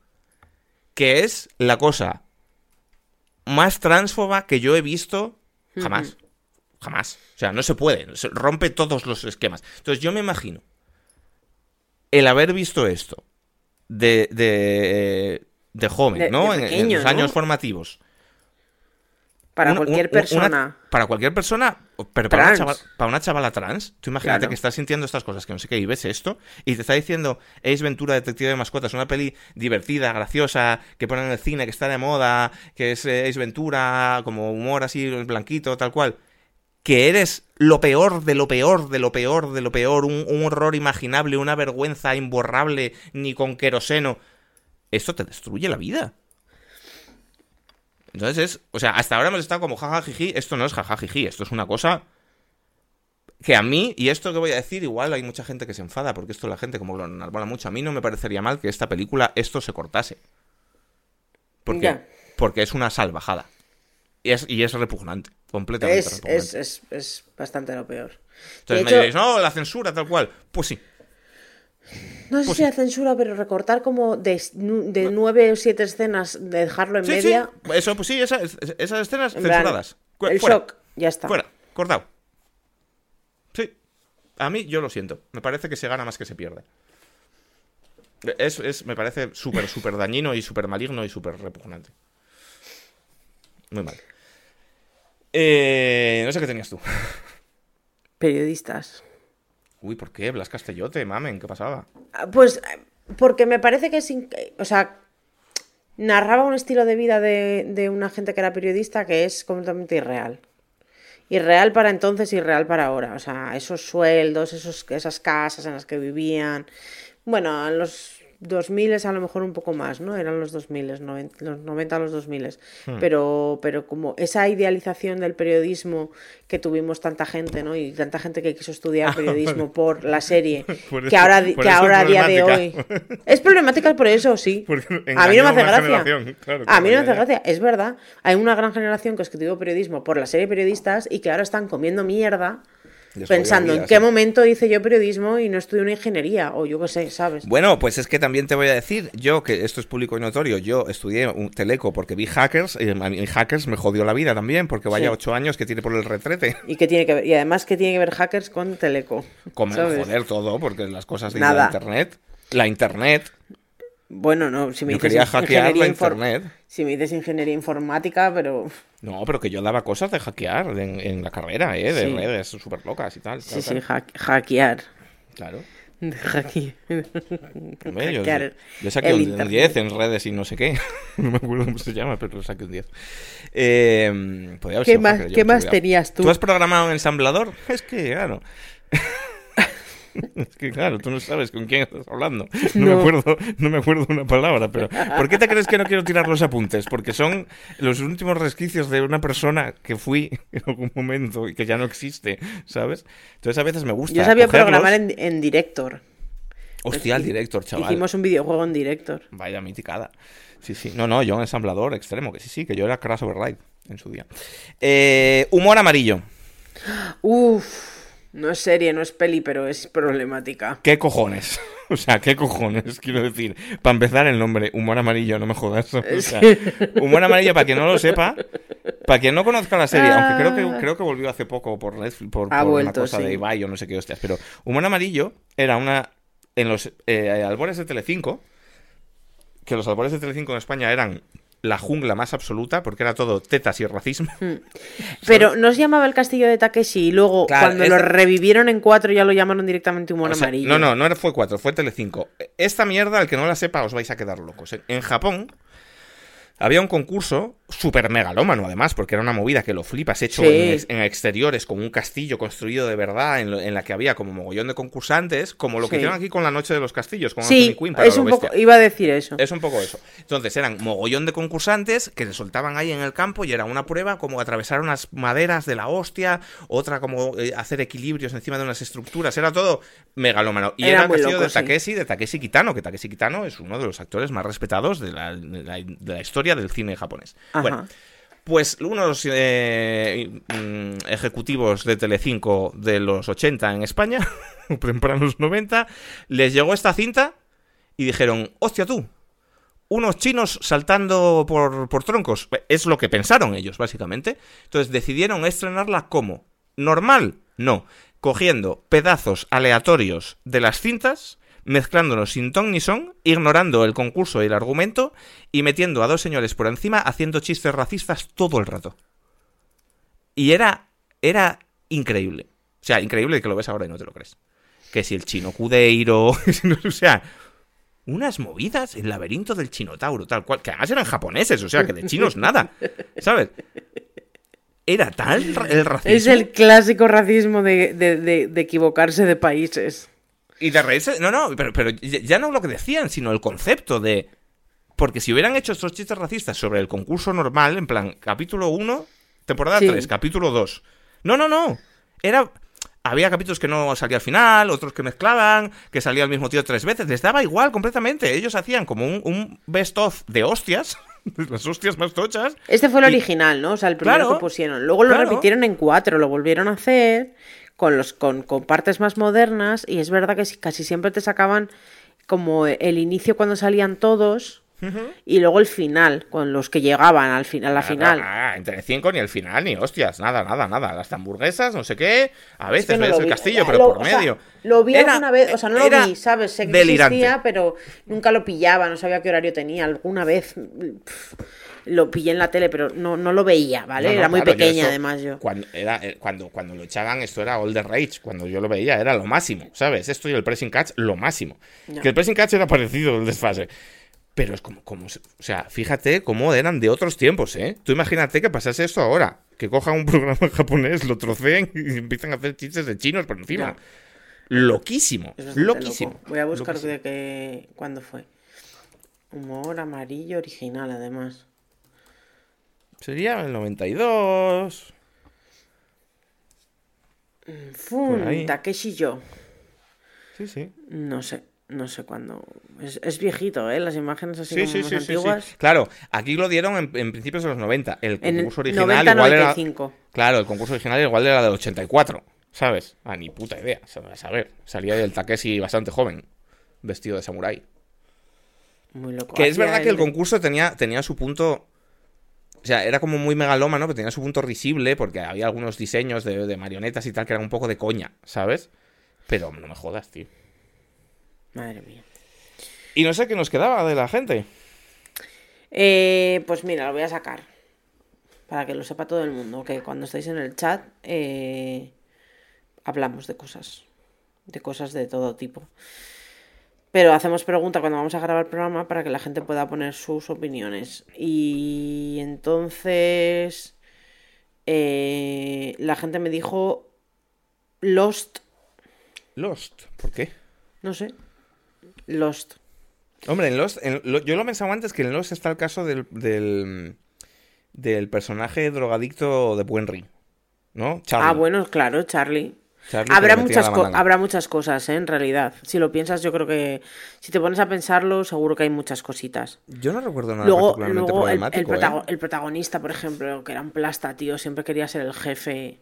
S2: que es la cosa más transfoba que yo he visto jamás. Jamás. O sea, no se puede. Se rompe todos los esquemas. Entonces yo me imagino el haber visto esto de, de, joven, ¿no? en, los años formativos
S1: para cualquier persona.
S2: para cualquier persona, pero para una, chavala, trans. Tú imagínate que estás sintiendo estas cosas, que no sé qué, y ves esto, y te está diciendo Ace Ventura, Detective de Mascotas, una peli divertida, graciosa, que ponen en el cine, que está de moda, que es eh, Ace Ventura, como humor así, blanquito, tal cual. Que eres lo peor de lo peor de lo peor de lo peor, un, un horror imaginable, una vergüenza imborrable, ni con queroseno. Esto te destruye la vida. Entonces es, o sea, hasta ahora hemos estado como jajajiji, esto no es jajajiji, esto es una cosa que a mí, y esto que voy a decir, igual hay mucha gente que se enfada, porque esto la gente como lo enarbola mucho, a mí no me parecería mal que esta película esto se cortase. Porque, porque es una salvajada. Y es, y es repugnante, completamente
S1: es,
S2: repugnante.
S1: Es, es, bastante lo peor.
S2: Entonces me diréis, no, la censura, tal cual. Pues sí.
S1: No sé pues si la censura, pero recortar como de, nueve o siete escenas, de dejarlo en media.
S2: Sí. Eso, pues sí, esas, escenas censuradas.
S1: el shock, ya está.
S2: Fuera, cortado. Sí. A mí, yo lo siento. Me parece que se gana más que se pierde. Es, es me parece súper, súper dañino y súper maligno y súper repugnante. Muy mal. Eh, no sé qué tenías tú.
S1: Periodistas.
S2: Uy, ¿por qué? Blas Castellote, mamen, ¿qué pasaba?
S1: Ah, pues porque me parece que es... O sea, narraba un estilo de vida de, de una gente que era periodista que es completamente irreal. Irreal para entonces, irreal para ahora. O sea, esos sueldos, esos, esas casas en las que vivían. Bueno, los 2000 es a lo mejor un poco más, ¿no? Eran los 2000, los 90 a los 2000. Hmm. Pero, pero como esa idealización del periodismo que tuvimos tanta gente, ¿no? Y tanta gente que quiso estudiar periodismo por la serie, que ahora, que ahora a día de hoy... Es problemática por eso, sí. A mí no me hace gracia. a mí no me hace gracia, es verdad. Hay una gran generación que estudió periodismo por la serie Periodistas y que ahora están comiendo mierda pensando en qué momento hice yo periodismo y no estudié una ingeniería, o yo qué sé, ¿sabes?
S2: Bueno, pues es que también te voy a decir, yo, que esto es público y notorio, yo estudié un teleco porque vi hackers, y a mí hackers me jodió la vida también, porque vaya ocho años que tiene por el retrete.
S1: Y que tiene que ver, y además que tiene que ver hackers con teleco.
S2: Con joder todo, porque las cosas de internet, la internet.
S1: Bueno, no, si me
S2: yo quería hackear la internet.
S1: Si me dices ingeniería informática, pero...
S2: No, pero que yo daba cosas de hackear en, la carrera, ¿eh? De redes súper locas y tal.
S1: Sí, sí, hackear.
S2: Claro.
S1: De hackear.
S2: yo, yo, saqué un, 10 en redes y no sé qué. no me acuerdo cómo se llama, pero saqué un 10. Eh,
S1: ¿Qué más, ¿qué más tenías tú?
S2: ¿Tú has programado un ensamblador? Es que, claro. Es que claro, tú no sabes con quién estás hablando. No, Me acuerdo, no me acuerdo una palabra, pero ¿por qué te crees que no quiero tirar los apuntes? Porque son los últimos resquicios de una persona que fui en algún momento y que ya no existe, ¿sabes? Entonces a veces me gusta.
S1: Yo sabía programar en, Director.
S2: Hostia, el Director, chaval.
S1: Hicimos un videojuego en Director.
S2: Vaya miticada. Sí, sí. No, no, yo un ensamblador extremo, que sí, sí, que yo era Crash Override en su día. Eh, humor amarillo.
S1: Uf. No es serie, no es peli, pero es problemática.
S2: ¿Qué cojones? O sea, ¿qué cojones? Quiero decir, para empezar el nombre, Humor Amarillo, no me jodas. O sea, humor Amarillo, para quien no lo sepa, para quien no conozca la serie, aunque creo que, ah. creo que volvió hace poco por Netflix, por, una cosa de Ibai o no sé qué hostias, pero Humor Amarillo era una... En los eh, albores de Telecinco, que los albores de Telecinco en España eran la jungla más absoluta, porque era todo tetas y racismo. Hmm.
S1: Pero no se llamaba el castillo de Takeshi y luego cuando lo revivieron en cuatro ya lo llamaron directamente humor amarillo.
S2: No, no, no fue cuatro, fue Telecinco. Esta mierda, al que no la sepa, os vais a quedar locos. En Japón había un concurso súper megalómano, además, porque era una movida que lo flipas, hecho en, exteriores, con un castillo construido de verdad, en, la que había como mogollón de concursantes, como lo que hicieron aquí con la Noche de los Castillos, con
S1: sí, Queen es un poco, iba a decir eso.
S2: Es un poco eso. Entonces, eran mogollón de concursantes que se soltaban ahí en el campo y era una prueba como atravesar unas maderas de la hostia, otra como eh, hacer equilibrios encima de unas estructuras, era todo megalómano. Y era, el castillo de Takeshi, de Takeshi Kitano, que Takeshi Kitano es uno de los actores más respetados de la, de la historia del cine japonés. Bueno, pues unos eh, mm, ejecutivos de Telecinco de los 80 en España, los 90, les llegó esta cinta y dijeron, hostia tú, unos chinos saltando por, por troncos. Es lo que pensaron ellos, básicamente. Entonces decidieron estrenarla como normal, no, cogiendo pedazos aleatorios de las cintas mezclándonos sin ton ni son, ignorando el concurso y el argumento y metiendo a dos señores por encima haciendo chistes racistas todo el rato. Y era, era increíble. O sea, increíble que lo ves ahora y no te lo crees. Que si el chino Cudeiro, o sea, unas movidas, el laberinto del chinotauro, tal cual, que además eran japoneses, o sea, que de chinos nada, ¿sabes? Era tal el racismo.
S1: Es el clásico racismo de, de equivocarse de países.
S2: Y de reírse. No, no, pero, pero ya no lo que decían, sino el concepto de. Porque si hubieran hecho estos chistes racistas sobre el concurso normal, en plan, capítulo 1, temporada 3, capítulo 2. No, no, no. Era. Había capítulos que no salía al final, otros que mezclaban, que salía el mismo tío tres veces. Les daba igual completamente. Ellos hacían como un, best-of de hostias. las hostias más tochas.
S1: Este fue el original, ¿no? O sea, el primero que pusieron. Luego lo repitieron en cuatro, lo volvieron a hacer con, los, con, con partes más modernas y es verdad que casi siempre te sacaban como el inicio cuando salían todos y luego el final, con los que llegaban al final, a la final.
S2: Entre cinco ni el final, ni hostias, nada, nada, nada. Las hamburguesas, no sé qué, a veces ves el castillo, pero por medio.
S1: lo vi alguna vez, o sea, no lo vi, ¿sabes? Sé que existía, pero nunca lo pillaba, no sabía qué horario tenía. Alguna vez lo pillé en la tele, pero no, no lo veía, ¿vale? era muy pequeña, además, yo.
S2: Cuando, era, eh, cuando, cuando lo echaban, esto era All the Rage. Cuando yo lo veía, era lo máximo, ¿sabes? Esto y el pressing catch, lo máximo. Que el pressing catch era parecido al desfase. Pero es como, como, o sea, fíjate cómo eran de otros tiempos, ¿eh? Tú imagínate que pasase esto ahora. Que cojan un programa japonés, lo troceen y empiezan a hacer chistes de chinos por encima. Loquísimo, loquísimo.
S1: Voy a buscar de qué, cuándo fue. Humor amarillo original, además.
S2: Sería el 92.
S1: Fun, Takeshi yo.
S2: Sí, sí.
S1: No sé, no sé cuándo. Es, viejito, ¿eh? Las imágenes así sí, sí, antiguas.
S2: Claro, aquí lo dieron en, principios de los 90. El concurso original igual era. Claro, el concurso original igual era del 84. ¿Sabes? Ah, ni puta idea. A saber, salía del Takeshi bastante joven, vestido de samurái.
S1: Muy loco.
S2: Que es verdad que el concurso tenía, tenía su punto o sea, era como muy megalómano, pero tenía su punto risible, porque había algunos diseños de, marionetas y tal que eran un poco de coña, ¿sabes? Pero no me jodas, tío.
S1: Madre mía.
S2: Y no sé qué nos quedaba de la gente.
S1: Eh, pues mira, lo voy a sacar. Para que lo sepa todo el mundo. Que cuando estáis en el chat, eh, hablamos de cosas. De cosas de todo tipo. Pero hacemos preguntas cuando vamos a grabar el programa para que la gente pueda poner sus opiniones. Y entonces eh, la gente me dijo Lost.
S2: Lost, ¿por qué?
S1: No sé. Lost.
S2: Hombre, en Lost, yo lo pensaba antes que en Lost está el caso del, del, personaje drogadicto de Buenry, ¿no?
S1: Ah, bueno, claro, Charlie habrá muchas, habrá muchas cosas, ¿eh? en realidad. Si lo piensas, yo creo que si te pones a pensarlo, seguro que hay muchas cositas.
S2: Yo no recuerdo nada luego, luego
S1: el,
S2: ¿eh?
S1: el, protagonista, por ejemplo, que era un plasta, tío, siempre quería ser el jefe.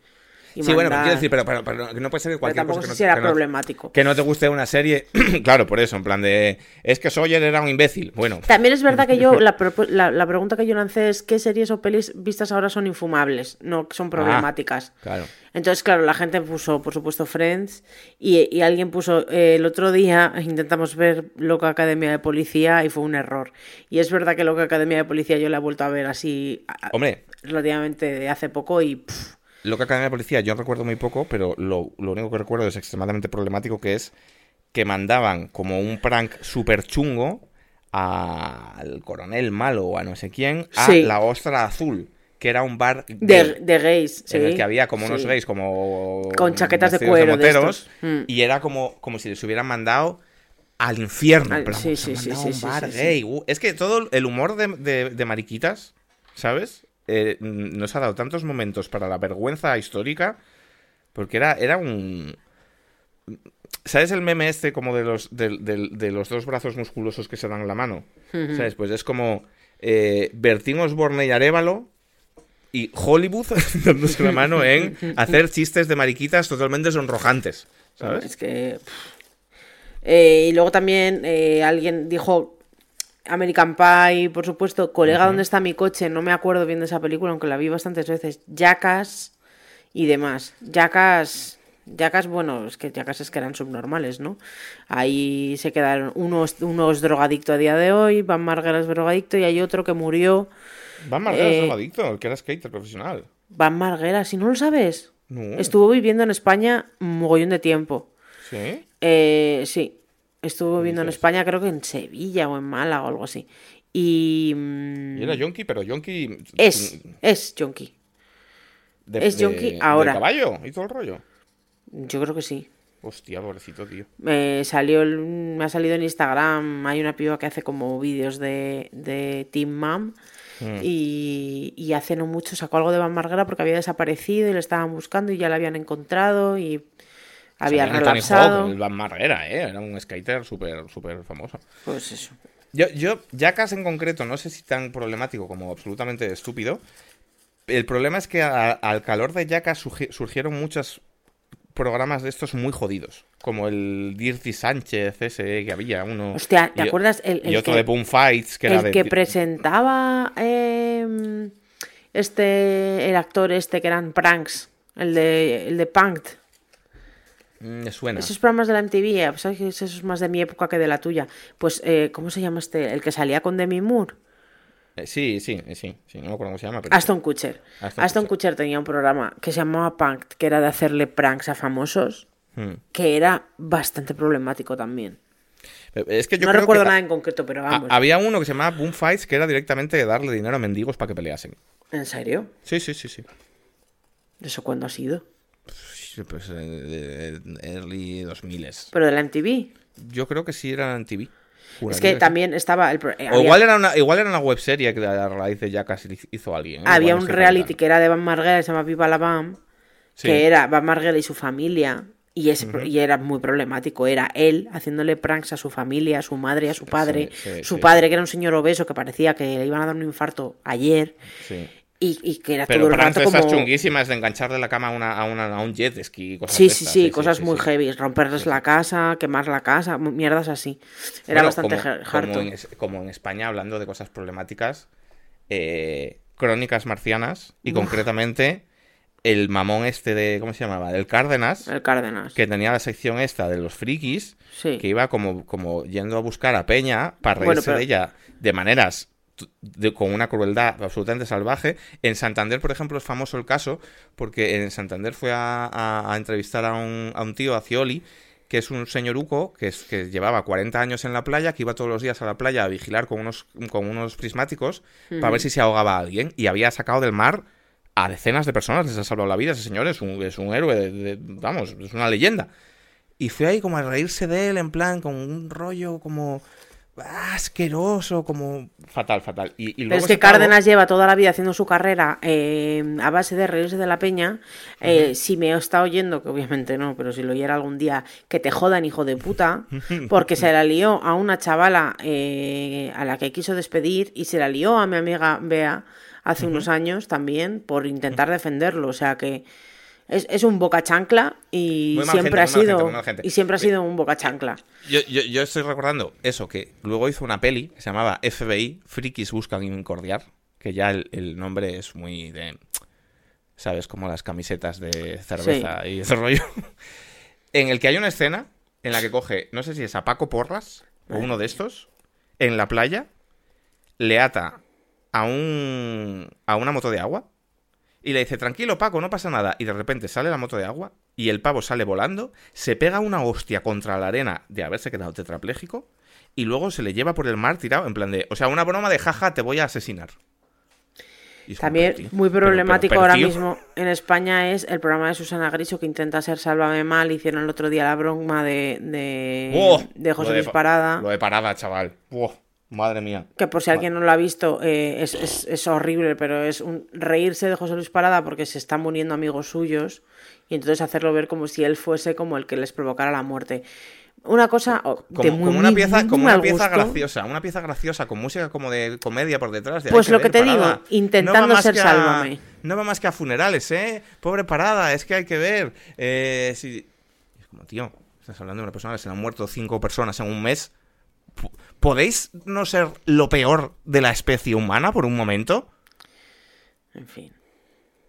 S2: Sí, bueno, quiero decir, pero, pero, no puede ser que cualquier cosa
S1: que
S2: no,
S1: si era problemático.
S2: que no te guste una serie, claro, por eso, en plan de, es que Sawyer era un imbécil. Bueno.
S1: También es verdad que yo, la, la, pregunta que yo lancé es, ¿qué series o pelis vistas ahora son infumables? No son ah, problemáticas.
S2: claro.
S1: Entonces, claro, la gente puso, por supuesto, Friends y, y alguien puso, eh, el otro día intentamos ver Loca Academia de Policía y fue un error. Y es verdad que Loca Academia de Policía yo la he vuelto a ver así
S2: Hombre.
S1: relativamente de hace poco y...
S2: Lo que Academia de Policía yo recuerdo muy poco, pero lo, único que recuerdo es extremadamente problemático, que es que mandaban como un prank súper chungo al coronel malo o a no sé quién a la ostra azul que era un bar
S1: de, gays
S2: en el que había como unos gays como
S1: con chaquetas de cuero
S2: mm. y era como, como si les hubieran mandado al infierno
S1: sí, sí, sí, un
S2: bar gay es que todo el humor de, de mariquitas sabes eh, nos ha dado tantos momentos para la vergüenza histórica, porque era, era un... ¿Sabes el meme este como de los, de, los dos brazos musculosos que se dan la mano? ¿Sabes? Pues es como eh, Bertín Osborne y Arevalo y Hollywood dándose la mano en hacer chistes de mariquitas totalmente sonrojantes. ¿Sabes?
S1: Es que... Eh, y luego también eh, alguien dijo American Pie, por supuesto. Colega, ¿dónde está mi coche? No me acuerdo bien de esa película, aunque la vi bastantes veces. Jackass y demás. Jackass, Jackass, bueno, es que Jackass es que eran subnormales, ¿no? Ahí se quedaron unos, unos drogadictos a día de hoy, Van Marguera es drogadicto y hay otro que murió.
S2: Van Marguera es eh, drogadicto, el que era skater profesional.
S1: Van Marguera, si no lo sabes. Estuvo viviendo en España un mogollón de tiempo.
S2: ¿Sí?
S1: Eh, sí. Estuvo viviendo en España, creo que en Sevilla o en Málaga o algo así. Y.
S2: y era yonki, pero yonki.
S1: Es, es yonki. es yonki ahora.
S2: ¿De caballo y todo el rollo?
S1: Yo creo que sí.
S2: Hostia, pobrecito, tío.
S1: Me salió me ha salido en Instagram. Hay una piba que hace como vídeos de, de Team Mom. Hmm. Y, y, hace no mucho sacó algo de Van Margara porque había desaparecido y le estaban buscando y ya la habían encontrado. Y había relapsado.
S2: el Van Marguera, ¿eh? Era un skater súper súper famoso.
S1: Pues eso.
S2: Yo, yo, Jackass en concreto, no sé si tan problemático como absolutamente estúpido. El problema es que al calor de Jackass surgieron muchos programas de estos muy jodidos. Como el Dirty Sánchez, ese que había, uno.
S1: Hostia, ¿te acuerdas? El,
S2: y otro de Boom Fights, que era
S1: de. que presentaba. Em, este. El actor este que eran pranks. El de, el de Punked.
S2: Mm, me suena.
S1: Esos programas de la MTV, eh, ¿sabes que eso es más de mi época que de la tuya? Pues, eh, ¿cómo se llama este? El que salía con Demi Moore.
S2: Eh, sí, sí, sí, sí, no me acuerdo cómo se llama.
S1: Aston Kutcher. Aston, Kutcher. tenía un programa que se llamaba Punk, que era de hacerle pranks a famosos, hmm. que era bastante problemático también.
S2: Es que yo
S1: no recuerdo nada en concreto, pero vamos.
S2: Había uno que se llamaba Boom Fights, que era directamente darle dinero a mendigos para que peleasen.
S1: ¿En serio?
S2: Sí, sí, sí, sí.
S1: ¿Eso cuándo ha sido?
S2: Pues de, early 2000
S1: ¿Pero de la MTV?
S2: Yo creo que sí era la MTV.
S1: Es que también estaba el
S2: eh, o igual era una igual era una webserie que a raíz de ya casi hizo alguien. ¿eh?
S1: Había un reality que era de Van Marguera, se llama Viva la Bam, que era Van Marguera y su familia. Y, y era muy problemático. Era él haciéndole pranks a su familia, a su madre, a su padre. su padre, que era un señor obeso que parecía que le iban a dar un infarto ayer. Y, que era todo el rato como...
S2: chunguísimas de engancharle la cama a, una, a, una, a un jet ski cosas
S1: sí, sí, sí, cosas muy heavy romperles la casa quemar la casa mierdas así. Era bastante
S2: como, como, en, España hablando de cosas problemáticas eh, crónicas marcianas y concretamente el mamón este de ¿cómo se llamaba? el Cárdenas
S1: el Cárdenas.
S2: que tenía la sección esta de los frikis que iba como, como yendo a buscar a Peña para reírse de ella de maneras con una crueldad absolutamente salvaje. En Santander, por ejemplo, es famoso el caso porque en Santander fue a, entrevistar a un, a un, tío, a Cioli, que es un señoruco que, es, que llevaba 40 años en la playa, que iba todos los días a la playa a vigilar con unos, con unos prismáticos para ver si se ahogaba alguien y había sacado del mar a decenas de personas, les ha salvado la vida. Ese señor es un, es un héroe, vamos, es una leyenda. Y fue ahí como a reírse de él, en plan, con un rollo como asqueroso, como fatal, fatal. Y,
S1: Pero es que Cárdenas lleva toda la vida haciendo su carrera eh, a base de reírse de la peña. Eh, si me está oyendo, que obviamente no, pero si lo oyera algún día, que te jodan, hijo de puta, porque se la lió a una chavala eh, a la que quiso despedir y se la lió a mi amiga Bea hace unos años también por intentar defenderlo. O sea que Es, un boca chancla y siempre ha sido y siempre ha sido un boca chancla.
S2: Yo, yo, estoy recordando eso, que luego hizo una peli que se llamaba FBI, Frikis buscan incordiar, que ya el, nombre es muy de... ¿Sabes? Como las camisetas de cerveza y ese rollo. en el que hay una escena en la que coge, no sé si es a Paco Porras o uno de estos, en la playa, le ata a, un, a una moto de agua y le dice, tranquilo Paco, no pasa nada. Y de repente sale la moto de agua y el pavo sale volando, se pega una hostia contra la arena de haberse quedado tetrapléjico y luego se le lleva por el mar tirado en plan de, o sea, una broma de jaja, te voy a asesinar.
S1: También muy problemático ahora mismo en España es el programa de Susana Griso que intenta ser Sálvame Mal. Hicieron el otro día la broma de, de, José Luis Parada.
S2: Lo de Parada, chaval. Madre mía.
S1: Que por si alguien no lo ha visto, eh, es, horrible, pero es un reírse de José Luis Parada porque se están muriendo amigos suyos y entonces hacerlo ver como si él fuese como el que les provocara la muerte. Una cosa
S2: como, una pieza, como una pieza graciosa, una pieza graciosa con música como de comedia por detrás.
S1: pues lo que te digo, intentando ser sálvame.
S2: no va más que a funerales, ¿eh? Pobre parada, es que hay que ver. Eh, si... Es como, tío, estás hablando de una persona que se le han muerto cinco personas en un mes. ¿Podéis no ser lo peor de la especie humana por un momento?
S1: En fin.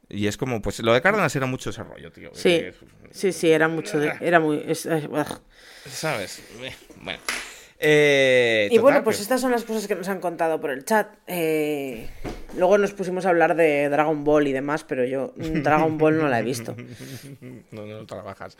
S2: Y es como, pues lo de Cárdenas era mucho ese rollo, tío.
S1: Sí, sí, sí, era mucho, de, era muy...
S2: ¿Sabes? Bueno. Eh,
S1: y bueno, pues estas son las cosas que nos han contado por el chat. Eh, luego nos pusimos a hablar de Dragon Ball y demás, pero yo Dragon Ball no la he visto.
S2: no, no trabajas.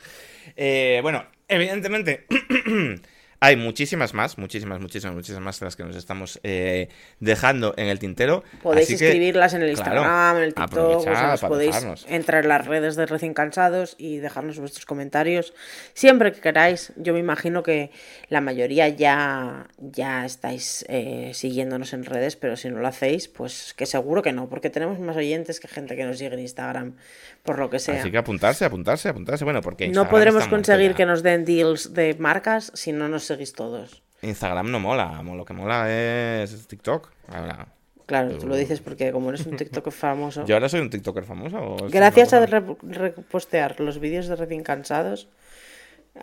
S2: Eh, bueno, evidentemente Hay muchísimas más, muchísimas, muchísimas, muchísimas más de las que nos estamos eh, dejando en el tintero.
S1: Podéis escribirlas en el Instagram, en el TikTok, podéis entrar en las redes de Recién Cansados y dejarnos vuestros comentarios siempre que queráis. Yo me imagino que la mayoría ya, ya estáis eh, siguiéndonos en redes, pero si no lo hacéis, pues que seguro que no, porque tenemos más oyentes que gente que nos sigue en Instagram, por lo que sea.
S2: Así que apuntarse, apuntarse, apuntarse. Bueno, porque
S1: no podremos conseguir que nos den deals de marcas si no nos seguís todos.
S2: Instagram no mola, lo que mola es TikTok. Ahora,
S1: Claro, tú lo dices porque como eres un TikToker famoso.
S2: ¿Yo ahora soy un TikToker famoso?
S1: Gracias a repostear los vídeos de recién cansados,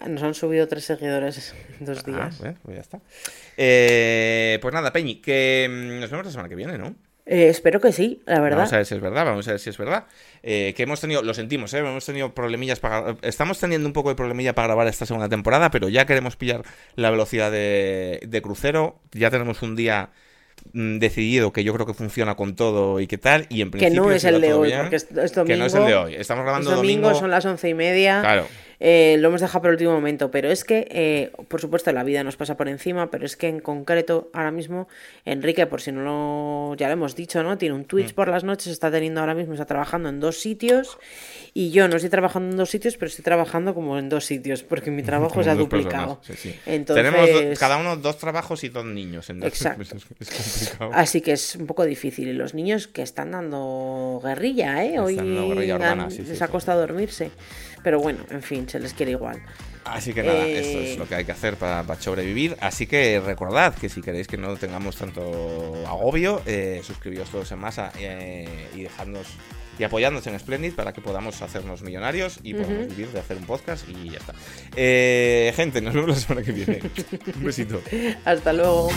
S1: nos han subido tres seguidores en dos ah, días.
S2: pues ya está. Eh, pues nada, Peñi, que mm, nos vemos la semana que viene, ¿no?
S1: Eh, espero que sí, la verdad.
S2: Vamos a ver si es verdad, vamos a ver si es verdad. Eh, que hemos tenido, lo sentimos, ¿eh? hemos tenido problemillas para... Estamos teniendo un poco de problemilla para grabar esta segunda temporada, pero ya queremos pillar la velocidad de, de crucero. Ya tenemos un día mm, decidido que yo creo que funciona con todo y qué tal y en principio
S1: que no es el de hoy porque es, domingo,
S2: que no es el de hoy estamos grabando
S1: domingo, son las once y media
S2: claro
S1: eh, lo hemos dejado por el último momento, pero es que, eh, por supuesto, la vida nos pasa por encima, pero es que en concreto, ahora mismo, Enrique, por si no lo, ya lo hemos dicho, ¿no? Tiene un Twitch mm. por las noches, está teniendo ahora mismo, está trabajando en dos sitios, y yo no estoy trabajando en dos sitios, pero estoy trabajando como en dos sitios, porque mi trabajo se ha duplicado. Entonces...
S2: Tenemos cada uno dos trabajos y dos niños.
S1: Exacto. Así que es un poco difícil. Y los niños que están dando guerrilla, ¿eh? Hoy les ha costado dormirse. Pero bueno, en fin, se les quiere igual.
S2: Así que nada, esto es eh, lo que hay que hacer para, sobrevivir. Así que recordad que si queréis que no tengamos tanto agobio, eh, suscribíos todos en masa eh, y dejadnos y apoyadnos en Splendid para que podamos hacernos millonarios y podamos vivir de hacer un podcast y ya está. Eh, gente, nos vemos la semana que viene. un besito.
S1: Hasta luego.